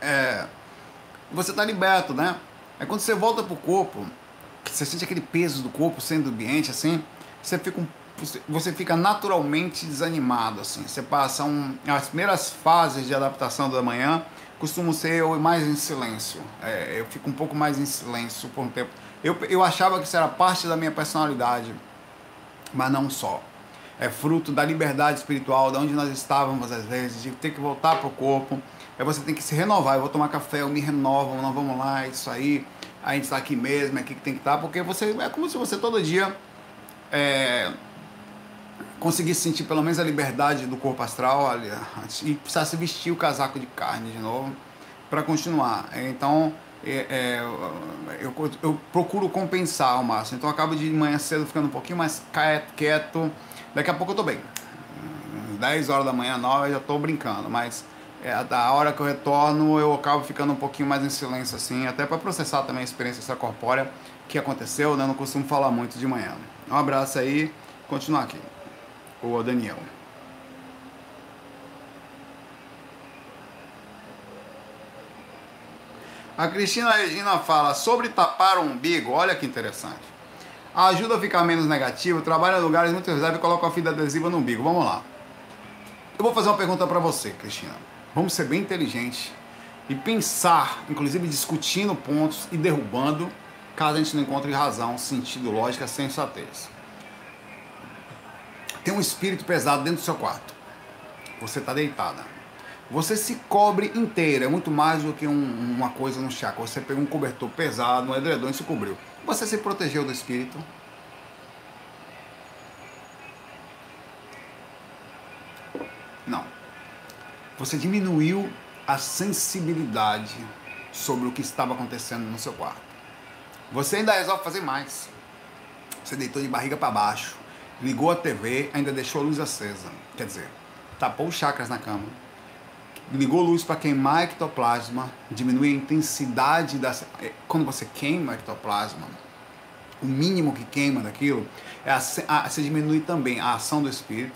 é, você está liberto, né? É quando você volta pro corpo, você sente aquele peso do corpo sendo ambiente, assim, você fica, um, você fica naturalmente desanimado, assim. Você passa um, as primeiras fases de adaptação da manhã costumam ser eu mais em silêncio. É, eu fico um pouco mais em silêncio por um tempo. Eu, eu achava que isso era parte da minha personalidade, mas não só é fruto da liberdade espiritual, de onde nós estávamos às vezes, de ter que voltar para o corpo. Aí você tem que se renovar. Eu vou tomar café, eu me renovo, não vamos lá, isso aí. A gente está aqui mesmo, é aqui que tem que estar, tá, porque você é como se você todo dia é, conseguisse sentir pelo menos a liberdade do corpo astral e precisasse vestir o casaco de carne de novo para continuar. Então é, é, eu, eu procuro compensar ao máximo. Então eu acabo de manhã cedo ficando um pouquinho mais quieto Daqui a pouco eu tô bem. 10 horas da manhã, 9 eu já tô brincando, mas é, da hora que eu retorno eu acabo ficando um pouquinho mais em silêncio assim, até para processar também a experiência extracorpórea que aconteceu, né? Eu não costumo falar muito de manhã. Um abraço aí, continuar aqui. O Daniel. A Cristina Regina fala sobre tapar o umbigo. Olha que interessante ajuda a ficar menos negativo, trabalha em lugares muito reservados e coloca uma fita adesiva no umbigo. Vamos lá. Eu vou fazer uma pergunta para você, Cristina. Vamos ser bem inteligentes e pensar, inclusive discutindo pontos e derrubando, caso a gente não encontre razão, sentido, lógica, sensatez. Tem um espírito pesado dentro do seu quarto. Você está deitada. Você se cobre inteira, é muito mais do que um, uma coisa no chá. Você pegou um cobertor pesado, um edredom e se cobriu. Você se protegeu do espírito? Não. Você diminuiu a sensibilidade sobre o que estava acontecendo no seu quarto. Você ainda resolve fazer mais. Você deitou de barriga para baixo, ligou a TV, ainda deixou a luz acesa. Quer dizer, tapou os chakras na cama ligou luz para queimar ectoplasma, diminui a intensidade da. É, quando você queima ectoplasma, o mínimo que queima daquilo, é a, a, você diminui também a ação do espírito,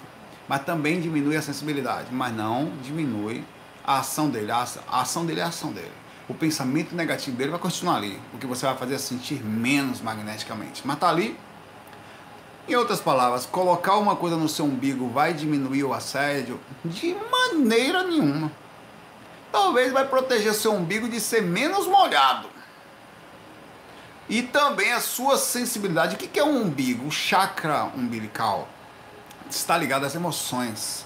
mas também diminui a sensibilidade, mas não diminui a ação dele. A, a ação dele é a ação dele. O pensamento negativo dele vai continuar ali. O que você vai fazer é sentir menos magneticamente. Mas tá ali. Em outras palavras, colocar uma coisa no seu umbigo vai diminuir o assédio? De maneira nenhuma talvez vai proteger seu umbigo de ser menos molhado. E também a sua sensibilidade. O que é um umbigo? O chakra umbilical está ligado às emoções.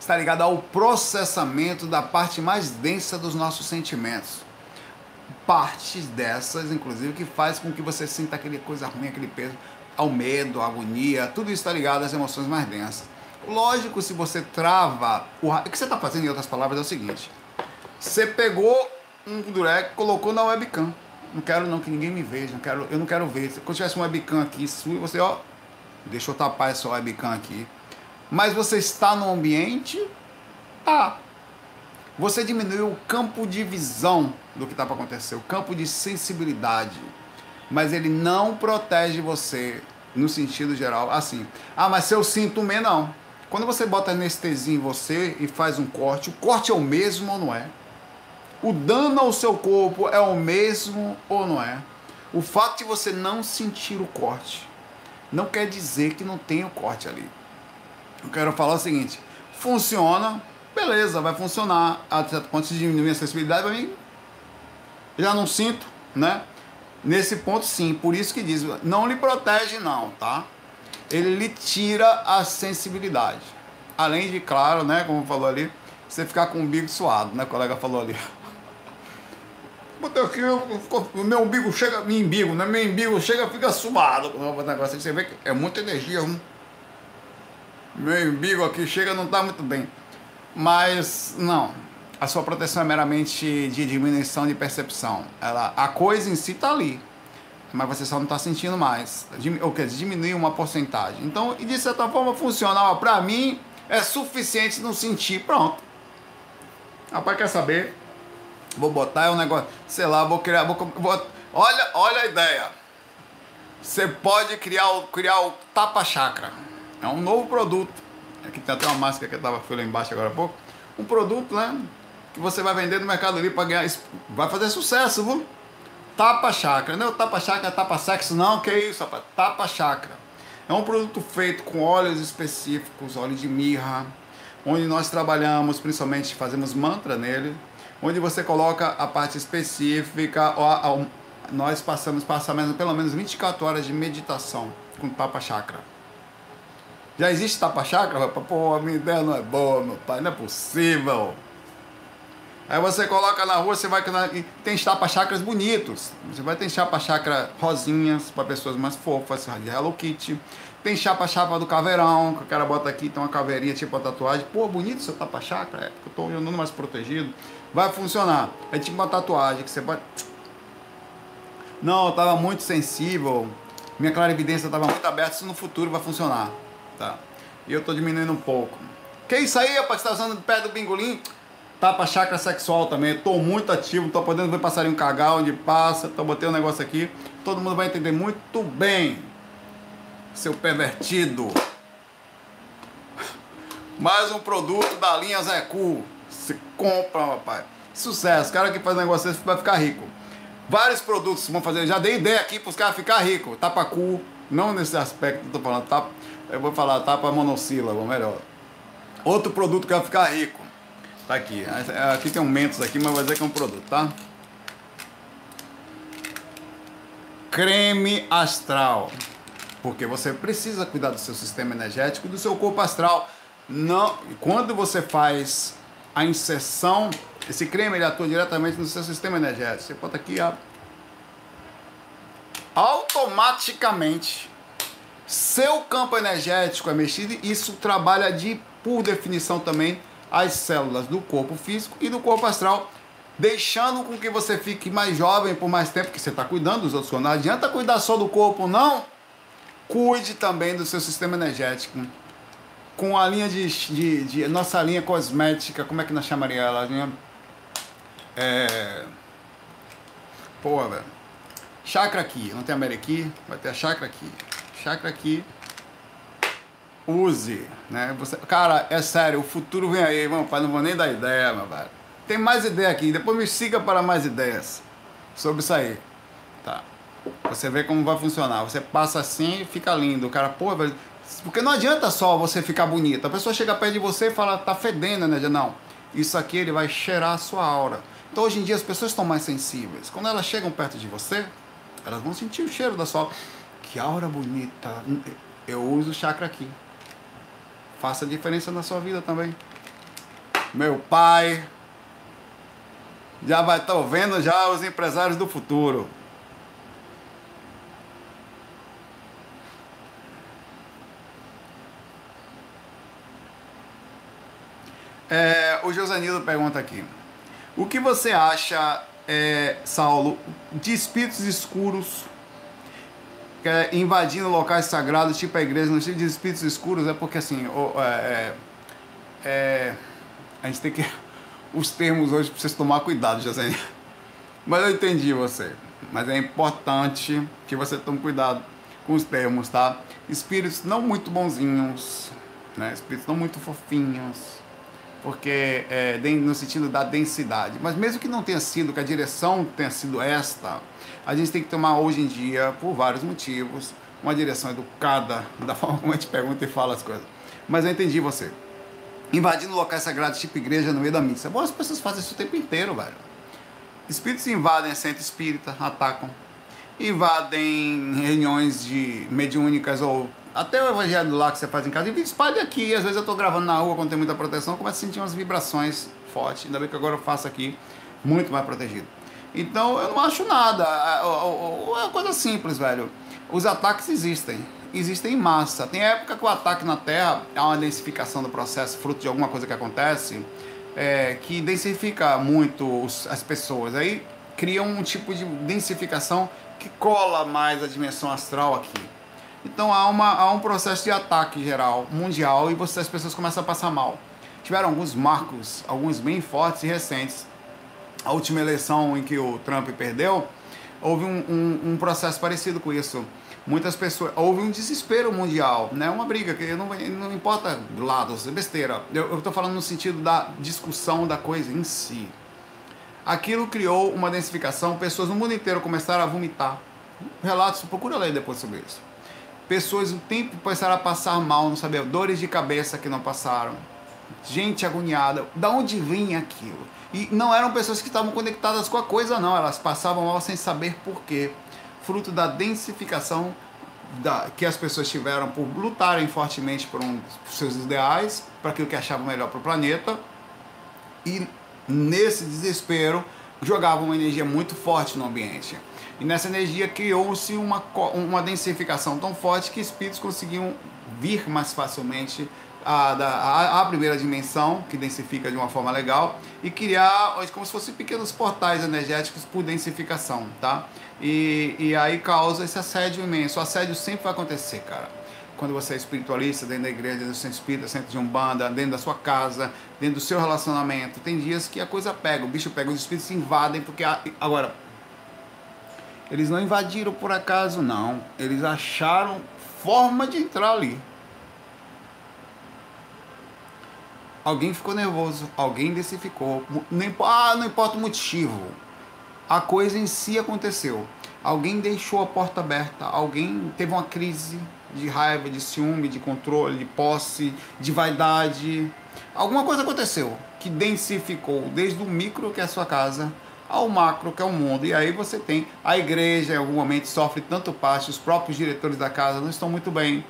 Está ligado ao processamento da parte mais densa dos nossos sentimentos. Partes dessas, inclusive, que faz com que você sinta aquele coisa ruim, aquele peso, ao medo, à agonia, tudo isso está ligado às emoções mais densas. Lógico, se você trava o, o que você está fazendo, em outras palavras, é o seguinte: você pegou um durec, colocou na webcam. Não quero não que ninguém me veja, não quero, eu não quero ver. Se tivesse uma webcam aqui, você, ó, deixa eu tapar essa webcam aqui. Mas você está no ambiente, tá. Você diminuiu o campo de visão do que está para acontecer, o campo de sensibilidade. Mas ele não protege você no sentido geral, assim. Ah, mas se eu sinto menos, não. Quando você bota anestesia em você e faz um corte, o corte é o mesmo ou não é? O dano ao seu corpo é o mesmo ou não é? O fato de você não sentir o corte não quer dizer que não tem o corte ali. Eu quero falar o seguinte: funciona, beleza, vai funcionar. A certo ponto, se diminuir a sensibilidade, para mim, já não sinto, né? Nesse ponto, sim. Por isso que diz, não lhe protege, não, tá? Ele lhe tira a sensibilidade. Além de, claro, né, como falou ali, você ficar com o umbigo suado, né? O colega falou ali. Botei aqui, o meu umbigo chega, meu umbigo, né? Meu umbigo chega, fica suado. O negócio você vê que é muita energia. Meu umbigo aqui chega, não está muito bem. Mas, não. A sua proteção é meramente de diminuição de percepção. Ela, a coisa em si está ali. Mas você só não está sentindo mais. Ou quer dizer, diminuir uma porcentagem. Então, de certa forma, funcional para mim é suficiente não sentir. Pronto. Rapaz, quer saber? Vou botar é um negócio, sei lá, vou criar, vou, vou olha, olha a ideia. Você pode criar o, criar o tapa chakra. É um novo produto. Aqui tem até uma máscara que eu tava lá embaixo agora há pouco. Um produto, né? Que você vai vender no Mercado Livre para ganhar. Vai fazer sucesso, viu? Tapa chakra. Não é o tapa chakra, é tapa sexo, não. Que isso, rapaz? Tapa chakra. É um produto feito com óleos específicos, óleo de mirra, onde nós trabalhamos, principalmente fazemos mantra nele onde você coloca a parte específica, nós passamos, passamos pelo menos 24 horas de meditação com tapa chakra. Já existe tapa chakra? Pô, a minha ideia não é boa, meu pai, não é possível. Aí você coloca na rua, você vai tem tapa chakras bonitos. Você vai ter chapa chakra rosinhas para pessoas mais fofas, de Hello Kitty. Tem chapa chapa do caveirão, que o cara bota aqui, tem uma caveirinha tipo a tatuagem. Pô, bonito seu tapa chakra, é, eu tô andando mais protegido vai funcionar. É tipo uma tatuagem que você pode. Não, eu estava muito sensível, minha clarividência estava muito aberta, isso no futuro vai funcionar. Tá? E eu estou diminuindo um pouco. Que isso aí, rapaz, você tá usando o pé do bingolim? Tapa chakra sexual também, estou muito ativo, estou podendo ver passarinho cagar onde passa, estou botando um negócio aqui, todo mundo vai entender muito bem, seu pervertido. Mais um produto da linha Zé Cu. Você compra, rapaz. Sucesso. O cara que faz negócio desse vai ficar rico. Vários produtos vão fazer. Já dei ideia aqui para os caras ficar ricos. Tapa cu. Não nesse aspecto, tô falando. Tapa, eu vou falar tapa monossílabo, melhor. Outro produto que vai ficar rico. Tá aqui. Aqui tem um Mentos aqui, mas vai dizer que é um produto, tá? Creme astral. Porque você precisa cuidar do seu sistema energético e do seu corpo astral. Não, quando você faz a inserção, esse creme ele atua diretamente no seu sistema energético. Você bota aqui, ó. Automaticamente, seu campo energético é mexido e isso trabalha de, por definição também, as células do corpo físico e do corpo astral, deixando com que você fique mais jovem por mais tempo, que você está cuidando dos outros. Não adianta cuidar só do corpo, não. Cuide também do seu sistema energético com a linha de, de, de, nossa linha cosmética, como é que nós chamaria ela? Linha, é, pô, velho. Chakra aqui, não tem aqui, vai ter a chakra aqui. Chakra aqui. Use, né? Você, cara, é sério, o futuro vem aí, meu pai, não vou nem dar ideia, meu velho. Tem mais ideia aqui, depois me siga para mais ideias sobre isso aí. Tá. Você vê como vai funcionar. Você passa assim e fica lindo. O cara, pô, velho, porque não adianta só você ficar bonita. A pessoa chega perto de você e fala, tá fedendo, né? Não. Isso aqui ele vai cheirar a sua aura. Então hoje em dia as pessoas estão mais sensíveis. Quando elas chegam perto de você, elas vão sentir o cheiro da sua Que aura bonita. Eu uso o chakra aqui. faça diferença na sua vida também. Meu pai, já vai estar vendo já os empresários do futuro. É, o Josanildo pergunta aqui: O que você acha, é, Saulo, de espíritos escuros é, invadindo locais sagrados, tipo a igreja, no tipo de espíritos escuros? É porque assim, o, é, é, é a gente tem que. Os termos hoje vocês tomar cuidado, Josanildo. Mas eu entendi você. Mas é importante que você tome cuidado com os termos, tá? Espíritos não muito bonzinhos, né? Espíritos não muito fofinhos porque é, no sentido da densidade. Mas mesmo que não tenha sido, que a direção tenha sido esta, a gente tem que tomar hoje em dia, por vários motivos, uma direção educada, da forma como a gente pergunta e fala as coisas. Mas eu entendi você. Invadindo locais sagrados, tipo igreja, no meio da missa. Bom, as pessoas fazem isso o tempo inteiro, velho. Espíritos invadem centro espírita, atacam. Invadem reuniões de mediúnicas ou até o evangelho lá que você faz em casa, espalha aqui. Às vezes eu estou gravando na rua quando tem muita proteção, começo a sentir umas vibrações fortes. Ainda bem que agora eu faço aqui muito mais protegido. Então eu não acho nada. É uma coisa simples, velho. Os ataques existem. Existem em massa. Tem época que o ataque na Terra é uma densificação do processo, fruto de alguma coisa que acontece, é, que densifica muito as pessoas. Aí cria um tipo de densificação que cola mais a dimensão astral aqui. Então há, uma, há um processo de ataque geral, mundial, e você, as pessoas começam a passar mal. Tiveram alguns marcos, alguns bem fortes e recentes. A última eleição em que o Trump perdeu, houve um, um, um processo parecido com isso. Muitas pessoas. Houve um desespero mundial, né? Uma briga, que não, não importa lados, é besteira. Eu estou falando no sentido da discussão da coisa em si. Aquilo criou uma densificação, pessoas no mundo inteiro começaram a vomitar. Relatos, procura ler depois sobre isso Pessoas o tempo começaram a passar mal, não sabia, dores de cabeça que não passaram. Gente agoniada. Da onde vinha aquilo? E não eram pessoas que estavam conectadas com a coisa, não. Elas passavam mal sem saber por quê. Fruto da densificação da, que as pessoas tiveram por lutarem fortemente por, um, por seus ideais, para aquilo que achavam melhor para o planeta. E nesse desespero jogavam uma energia muito forte no ambiente. E nessa energia criou-se uma, uma densificação tão forte que espíritos conseguiam vir mais facilmente a, a, a, primeira dimensão, que densifica de uma forma legal, e criar como se fossem pequenos portais energéticos por densificação, tá? E, e aí causa esse assédio imenso. O assédio sempre vai acontecer, cara. Quando você é espiritualista, dentro da igreja, dentro do centro espírita, centro de umbanda, dentro da sua casa, dentro do seu relacionamento, tem dias que a coisa pega, o bicho pega, os espíritos se invadem, porque... Agora, eles não invadiram por acaso, não. Eles acharam forma de entrar ali. Alguém ficou nervoso, alguém densificou. Não, ah, não importa o motivo. A coisa em si aconteceu. Alguém deixou a porta aberta, alguém teve uma crise de raiva, de ciúme, de controle, de posse, de vaidade. Alguma coisa aconteceu que densificou desde o micro, que é a sua casa, ao macro, que é o mundo. E aí você tem a igreja, em algum momento, sofre tanto parte, os próprios diretores da casa não estão muito bem.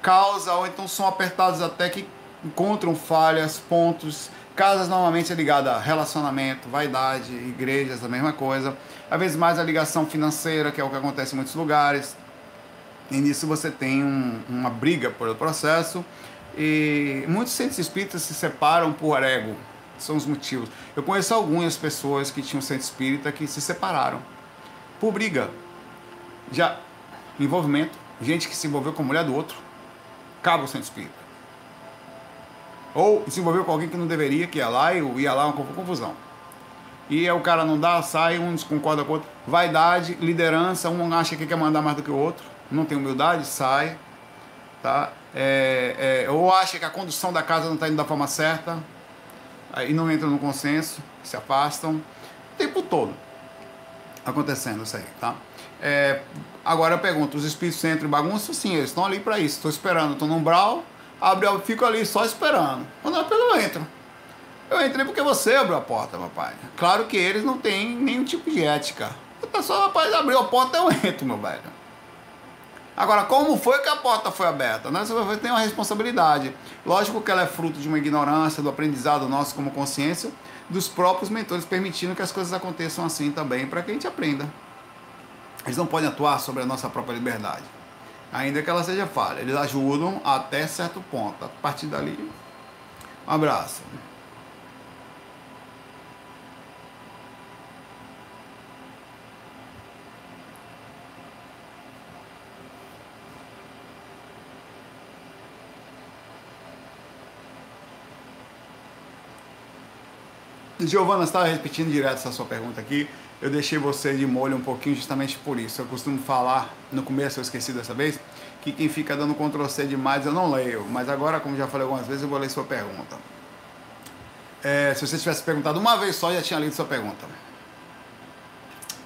Causa, ou então são apertados até que encontram falhas, pontos. Casas normalmente é ligada a relacionamento, vaidade, igrejas, a mesma coisa. Às vezes mais a ligação financeira, que é o que acontece em muitos lugares. E nisso você tem um, uma briga por processo. E muitos centros espíritas se separam por ego, são os motivos. Eu conheço algumas pessoas que tinham centro espírita que se separaram por briga. Já envolvimento, gente que se envolveu com a mulher do outro, acaba o centro espírita. Ou se envolveu com alguém que não deveria, que ia lá e ia lá uma confusão. E o cara não dá, sai, um concorda com o outro. Vaidade, liderança, um acha que quer mandar mais do que o outro, não tem humildade, sai. Tá? É, é, ou acha que a condução da casa não está indo da forma certa, aí não entram no consenso, se afastam, o tempo todo acontecendo isso aí, tá? É, agora eu pergunto, os espíritos entram em bagunça? Sim, eles estão ali para isso, estou esperando, estou no umbral, abre, fico ali só esperando. Quando eu pego, eu entro. Eu entrei porque você abriu a porta, papai. Claro que eles não têm nenhum tipo de ética. O pessoal, rapaz, abriu a porta, eu entro, meu velho. Agora, como foi que a porta foi aberta? Né? Você tem uma responsabilidade. Lógico que ela é fruto de uma ignorância, do aprendizado nosso como consciência, dos próprios mentores permitindo que as coisas aconteçam assim também, para que a gente aprenda. Eles não podem atuar sobre a nossa própria liberdade, ainda que ela seja falha. Eles ajudam até certo ponto. A partir dali, um abraço. Giovana, estava repetindo direto essa sua pergunta aqui. Eu deixei você de molho um pouquinho justamente por isso. Eu costumo falar, no começo eu esqueci dessa vez, que quem fica dando Ctrl C demais eu não leio. Mas agora, como já falei algumas vezes, eu vou ler sua pergunta. É, se você tivesse perguntado uma vez só, já tinha lido sua pergunta.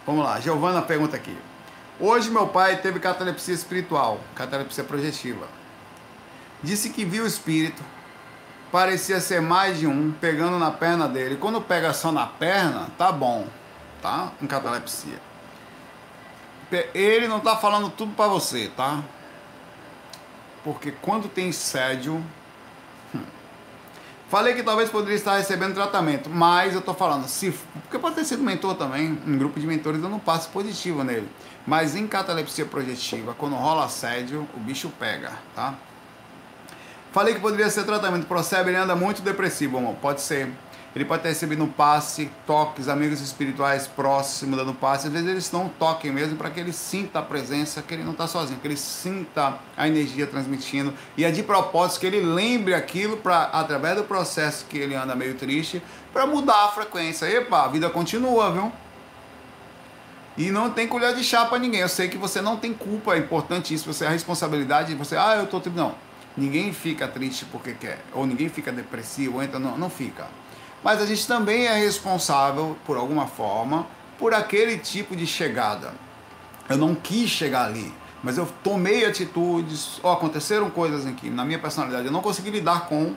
Vamos lá, Giovana pergunta aqui. Hoje meu pai teve catalepsia espiritual, catalepsia projetiva. Disse que viu o espírito, parecia ser mais de um pegando na perna dele. Quando pega só na perna, tá bom, tá? Em catalepsia. Ele não tá falando tudo para você, tá? Porque quando tem sédio. Hum, falei que talvez poderia estar recebendo tratamento, mas eu tô falando, se. Porque pode ter sido mentor também, um grupo de mentores dando um passo positivo nele. Mas em catalepsia projetiva, quando rola assédio, o bicho pega, tá? Falei que poderia ser tratamento. Procebe, ele anda muito depressivo, amor. Pode ser. Ele pode ter recebido um passe, toques, amigos espirituais próximos dando passe. Às vezes eles não toquem mesmo para que ele sinta a presença, que ele não está sozinho, que ele sinta a energia transmitindo. E é de propósito que ele lembre aquilo para, através do processo que ele anda meio triste, para mudar a frequência. Epa, a vida continua, viu? E não tem colher de chá para ninguém. Eu sei que você não tem culpa, é importante isso. Você a responsabilidade de você, ah, eu tô não Ninguém fica triste porque quer, ou ninguém fica depressivo, entra, não, não fica. Mas a gente também é responsável, por alguma forma, por aquele tipo de chegada. Eu não quis chegar ali, mas eu tomei atitudes, ou aconteceram coisas em que, na minha personalidade, eu não consegui lidar com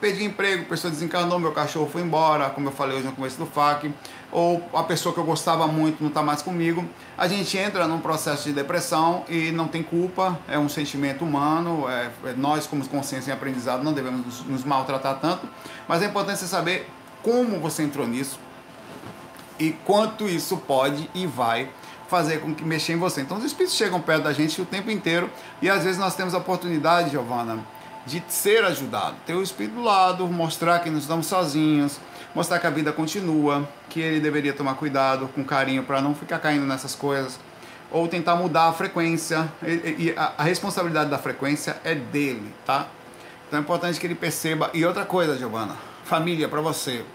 perdi emprego, pessoa desencarnou, meu cachorro foi embora, como eu falei hoje no começo do FAQ, ou a pessoa que eu gostava muito não está mais comigo, a gente entra num processo de depressão e não tem culpa, é um sentimento humano, é, é nós como consciência em aprendizado não devemos nos, nos maltratar tanto, mas é importante você saber como você entrou nisso e quanto isso pode e vai fazer com que mexer em você. Então os espíritos chegam perto da gente o tempo inteiro e às vezes nós temos a oportunidade, Giovana, de ser ajudado. Ter o Espírito do lado, mostrar que não estamos sozinhos, mostrar que a vida continua, que ele deveria tomar cuidado, com carinho, para não ficar caindo nessas coisas, ou tentar mudar a frequência. E a responsabilidade da frequência é dele, tá? Então é importante que ele perceba. E outra coisa, Giovana, família, para você.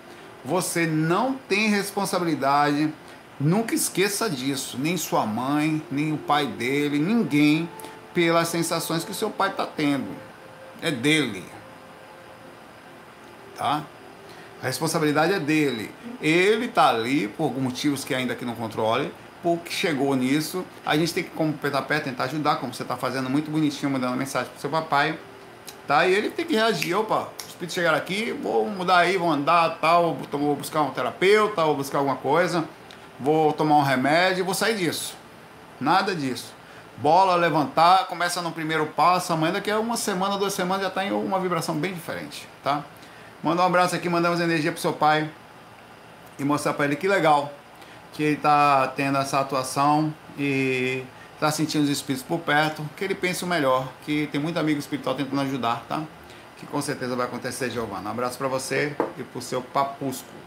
Você não tem responsabilidade, nunca esqueça disso, nem sua mãe, nem o pai dele, ninguém, pelas sensações que seu pai está tendo é dele. Tá? A responsabilidade é dele. Ele está ali por motivos que ainda que não controle, porque chegou nisso. A gente tem que, como pé tentar ajudar, como você está fazendo muito bonitinho, mandando mensagem pro seu papai. Tá? E ele tem que reagir. Opa, os espíritos chegaram aqui, vou mudar aí, vou andar, tal, vou buscar um terapeuta, vou buscar alguma coisa, vou tomar um remédio, vou sair disso. Nada disso bola, levantar, começa no primeiro passo, amanhã daqui a uma semana, duas semanas já está em uma vibração bem diferente, tá? Manda um abraço aqui, mandamos energia pro seu pai e mostrar para ele que legal que ele está tendo essa atuação e está sentindo os espíritos por perto, que ele pense o melhor, que tem muito amigo espiritual tentando ajudar, tá? Que com certeza vai acontecer, Giovana. Um abraço para você e pro seu papusco.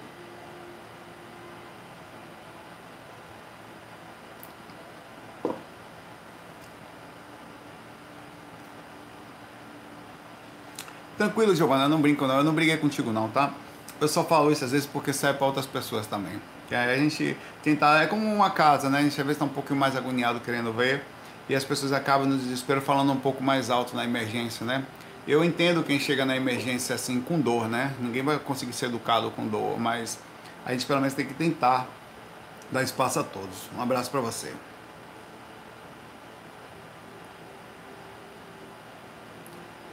Tranquilo, Giovana, não brinco não, eu não briguei contigo não, tá? Eu só falo isso às vezes porque serve para outras pessoas também. Que aí a gente tentar, é como uma casa, né? A gente às vezes está um pouquinho mais agoniado querendo ver e as pessoas acabam no desespero falando um pouco mais alto na emergência, né? Eu entendo quem chega na emergência assim com dor, né? Ninguém vai conseguir ser educado com dor, mas a gente pelo menos tem que tentar dar espaço a todos. Um abraço para você.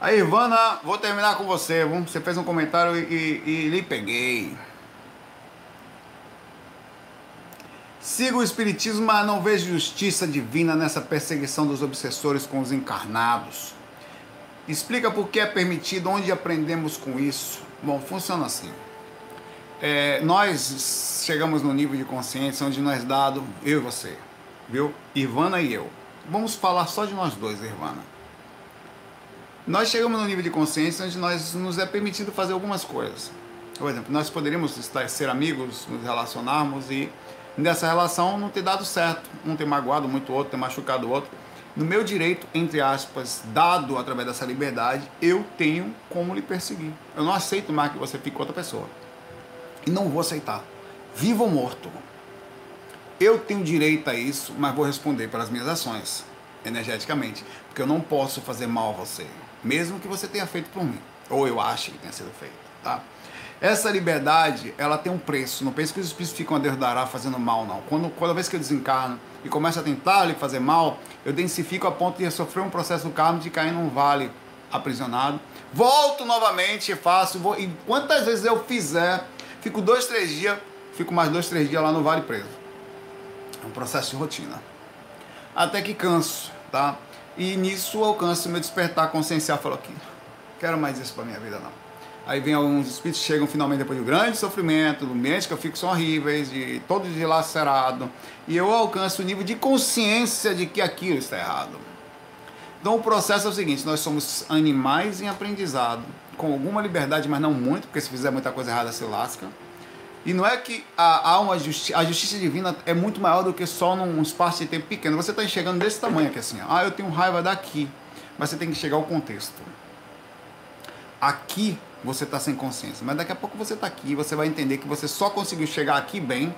Aí, Ivana, vou terminar com você. Você fez um comentário e, e, e lhe peguei. Sigo o Espiritismo, mas não vejo justiça divina nessa perseguição dos obsessores com os encarnados. Explica por que é permitido, onde aprendemos com isso. Bom, funciona assim. É, nós chegamos no nível de consciência onde nós dado, eu e você, viu? Ivana e eu. Vamos falar só de nós dois, Ivana. Nós chegamos no nível de consciência onde nós nos é permitido fazer algumas coisas. Por exemplo, nós poderíamos estar, ser amigos, nos relacionarmos e nessa relação não ter dado certo, um ter magoado muito o outro, ter machucado o outro no meu direito, entre aspas, dado através dessa liberdade, eu tenho como lhe perseguir. Eu não aceito mais que você fique com outra pessoa. E não vou aceitar. Vivo ou morto. Eu tenho direito a isso, mas vou responder pelas minhas ações, energeticamente. Porque eu não posso fazer mal a você, mesmo que você tenha feito por mim. Ou eu ache que tenha sido feito, tá? Essa liberdade, ela tem um preço. Não pense que os espíritos ficam a Deus dará fazendo mal, não. Quando, quando vez que eu desencarno, e começa a tentar lhe fazer mal, eu densifico a ponto de sofrer um processo karma de cair num vale aprisionado. Volto novamente, faço, vou, e quantas vezes eu fizer, fico dois, três dias, fico mais dois, três dias lá no vale preso. É um processo de rotina. Até que canso, tá? E nisso alcanço meu despertar consciencial, falo aqui, quero mais isso para minha vida não. Aí vem alguns espíritos chegam finalmente depois de um grande sofrimento, ambiente que eu fico são horríveis, de todo dilacerado, e eu alcanço o nível de consciência de que aquilo está errado. Então o processo é o seguinte: nós somos animais em aprendizado, com alguma liberdade, mas não muito, porque se fizer muita coisa errada se lasca. E não é que há uma justi a justiça divina é muito maior do que só num espaço de tempo pequeno. Você está enxergando desse tamanho aqui assim, ah, eu tenho raiva daqui, mas você tem que chegar ao contexto. Aqui você está sem consciência. Mas daqui a pouco você está aqui, você vai entender que você só conseguiu chegar aqui bem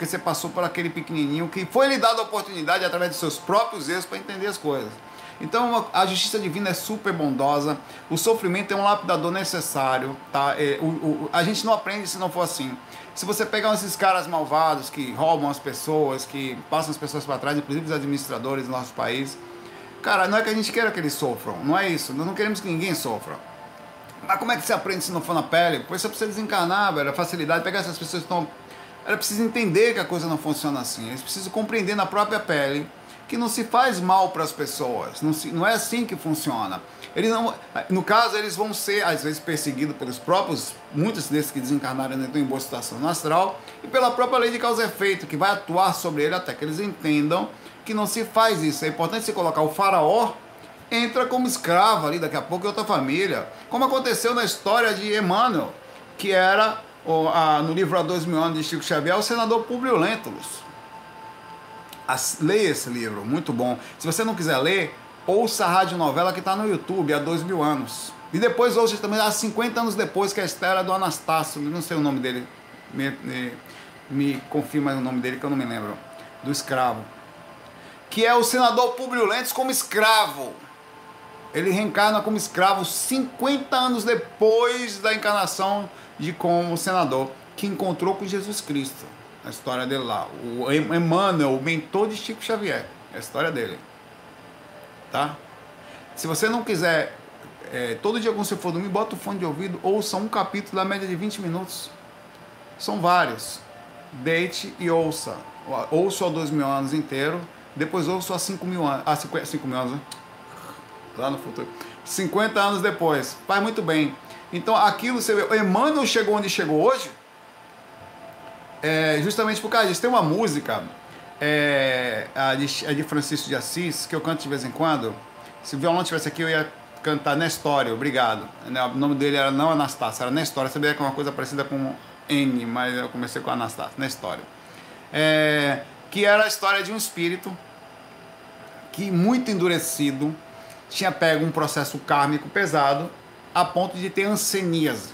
porque você passou por aquele pequenininho que foi lhe dado a oportunidade através de seus próprios erros para entender as coisas. Então a justiça divina é super bondosa, o sofrimento é um lapidador necessário, tá? É, o, o, a gente não aprende se não for assim. Se você pegar esses caras malvados que roubam as pessoas, que passam as pessoas para trás, inclusive os administradores do nosso país, cara, não é que a gente queira que eles sofram, não é isso. Nós não queremos que ninguém sofra. Mas como é que você aprende se não for na pele? Pois você precisa desencarnar, velho. A facilidade, pegar essas pessoas que estão. Ela precisa entender que a coisa não funciona assim. Eles precisam compreender na própria pele que não se faz mal para as pessoas. Não, se, não é assim que funciona. Eles não, no caso, eles vão ser, às vezes, perseguidos pelos próprios, muitos desses que desencarnaram estão em boa situação astral, e pela própria lei de causa e efeito, que vai atuar sobre ele até que eles entendam que não se faz isso. É importante se colocar o faraó entra como escravo ali daqui a pouco em outra família, como aconteceu na história de Emmanuel, que era no livro Há Dois Mil Anos de Chico Xavier, o senador Publio Lentulus. leia esse livro, muito bom. Se você não quiser ler, ouça a radionovela que está no YouTube há dois mil anos. E depois ouça também há 50 anos depois, que é a história do Anastácio, não sei o nome dele, me, me, me confirma o nome dele que eu não me lembro, do escravo. Que é o senador Publio Lentulus como escravo ele reencarna como escravo 50 anos depois da encarnação de como senador, que encontrou com Jesus Cristo. A história dele lá. O Emmanuel, o mentor de Chico Xavier. É a história dele. Tá? Se você não quiser, é, todo dia quando você for dormir, bota o fone de ouvido, ouça um capítulo da média de 20 minutos. São vários. Deite e ouça. Ouça há dois mil anos inteiro, depois ouça há 5 mil anos. Ah, 5 mil anos, né? lá no futuro. 50 anos depois. Faz muito bem. Então aquilo você vê, Emmanuel chegou onde chegou hoje, é, justamente por causa disso. Tem uma música, é, a, de, a de Francisco de Assis, que eu canto de vez em quando. Se o violão tivesse aqui, eu ia cantar Nestório, obrigado. Né, o nome dele era não Anastácio, era Nestório. sabia que é uma coisa parecida com N, mas eu comecei com Anastácio, Nestório. É, que era a história de um espírito que muito endurecido, tinha pego um processo kármico pesado a ponto de ter anseníase,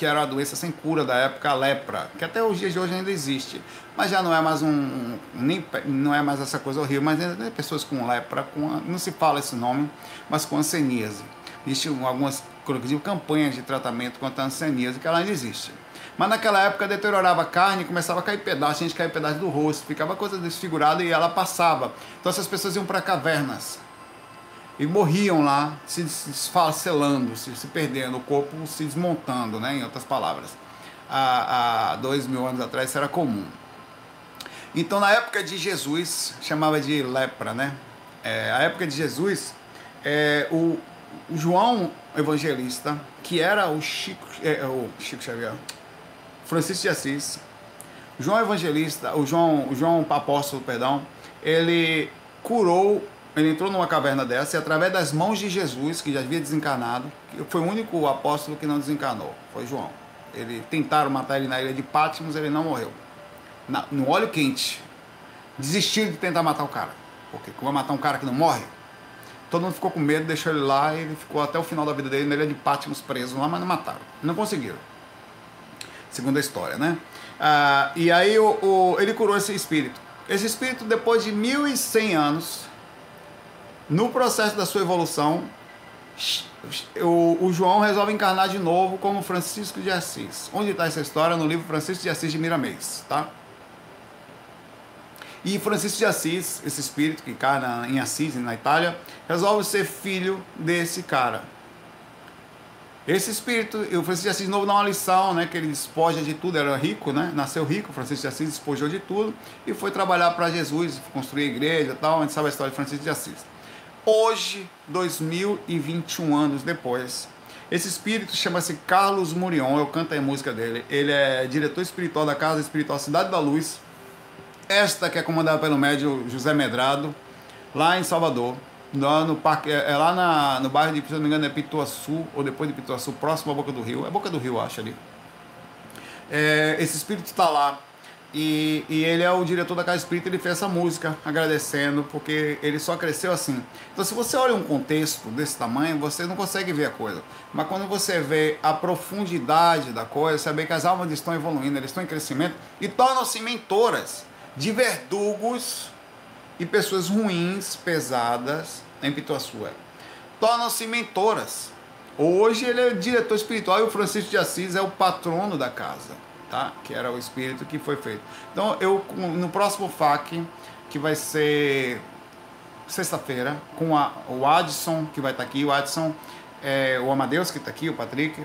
que era a doença sem cura da época, a lepra, que até os dias de hoje ainda existe, mas já não é mais um, nem não é mais essa coisa horrível, mas ainda tem pessoas com lepra, com, não se fala esse nome, mas com anseníase. Existem algumas, campanhas de tratamento contra a anseníase, que ela ainda existe. Mas naquela época deteriorava a carne, começava a cair pedaços, a gente cair pedaços do rosto, ficava coisa desfigurada e ela passava. Então essas pessoas iam para cavernas e morriam lá, se desfacelando, se, se perdendo, o corpo se desmontando, né, em outras palavras. Há, há dois mil anos atrás isso era comum. Então, na época de Jesus, chamava de lepra, né? É, a época de Jesus, é, o, o João Evangelista, que era o Chico, é, o Chico Xavier, Francisco de Assis, João Evangelista, o João, o João Apóstolo, perdão, ele curou, ele entrou numa caverna dessa e através das mãos de Jesus, que já havia desencarnado, foi o único apóstolo que não desencarnou, foi João. Ele tentaram matar ele na ilha de Patmos, ele não morreu. Na, no óleo quente. Desistiram de tentar matar o cara. Porque como vai matar um cara que não morre? Todo mundo ficou com medo, deixou ele lá e ele ficou até o final da vida dele na ilha de Patmos preso lá, mas não mataram. Não conseguiram. Segundo a história, né? Ah, e aí o, o, ele curou esse espírito. Esse espírito, depois de 1100 anos, no processo da sua evolução, o, o, João resolve encarnar de novo como Francisco de Assis. Onde está essa história? No livro Francisco de Assis de Miramês, tá? E Francisco de Assis, esse espírito que encarna em Assis, na Itália, resolve ser filho desse cara. Esse espírito, o Francisco de Assis de novo dá uma lição, né, que ele despoja de tudo, era rico, né, nasceu rico, Francisco de Assis despojou de tudo e foi trabalhar para Jesus, construir igreja e tal, a gente sabe a história de Francisco de Assis. Hoje, 2021 anos depois, esse espírito chama-se Carlos Murion, eu canto a música dele. Ele é diretor espiritual da Casa Espiritual Cidade da Luz. Esta que é comandada pelo médium José Medrado, lá em Salvador. Lá no parque, é, é lá na, no bairro de, se não me engano, é Pituaçu, ou depois de Pituaçu, próximo à Boca do Rio. É Boca do Rio, acho ali. É, esse espírito está lá e, e, ele é o diretor da Casa Espírita, ele fez essa música agradecendo, porque ele só cresceu assim. Então, se você olha um contexto desse tamanho, você não consegue ver a coisa. Mas quando você vê a profundidade da coisa, vê que as almas estão evoluindo, eles estão em crescimento e tornam-se mentoras de verdugos e pessoas ruins, pesadas, em Pituaçu. Tornam-se mentoras. Hoje ele é diretor espiritual e o Francisco de Assis é o patrono da casa tá? Que era o espírito que foi feito. Então, eu no próximo FAQ, que vai ser sexta-feira, com a, o Adson, que vai estar tá aqui, o Adson, é, o Amadeus, que está aqui, o Patrick,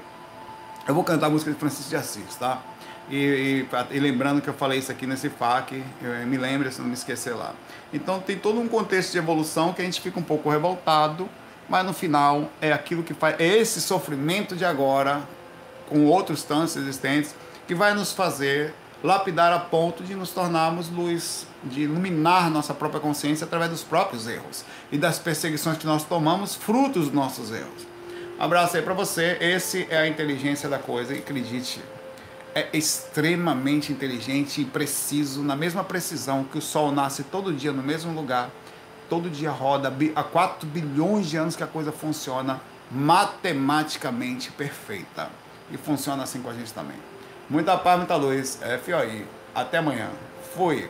eu vou cantar a música de Francisco de Assis, tá? E, e, e, lembrando que eu falei isso aqui nesse FAQ, me lembre se não me esquecer lá. Então tem todo um contexto de evolução que a gente fica um pouco revoltado, mas no final é aquilo que faz, é esse sofrimento de agora, com outros tantos existentes, que vai nos fazer lapidar a ponto de nos tornarmos luz, de iluminar nossa própria consciência através dos próprios erros e das perseguições que nós tomamos, frutos dos nossos erros. Abraço aí para você. Esse é a inteligência da coisa acredite, é extremamente inteligente e preciso, na mesma precisão que o Sol nasce todo dia no mesmo lugar, todo dia roda há 4 bilhões de anos que a coisa funciona matematicamente perfeita. E funciona assim com a gente também. Muita paz, muita luz. FOI. Até amanhã. Fui.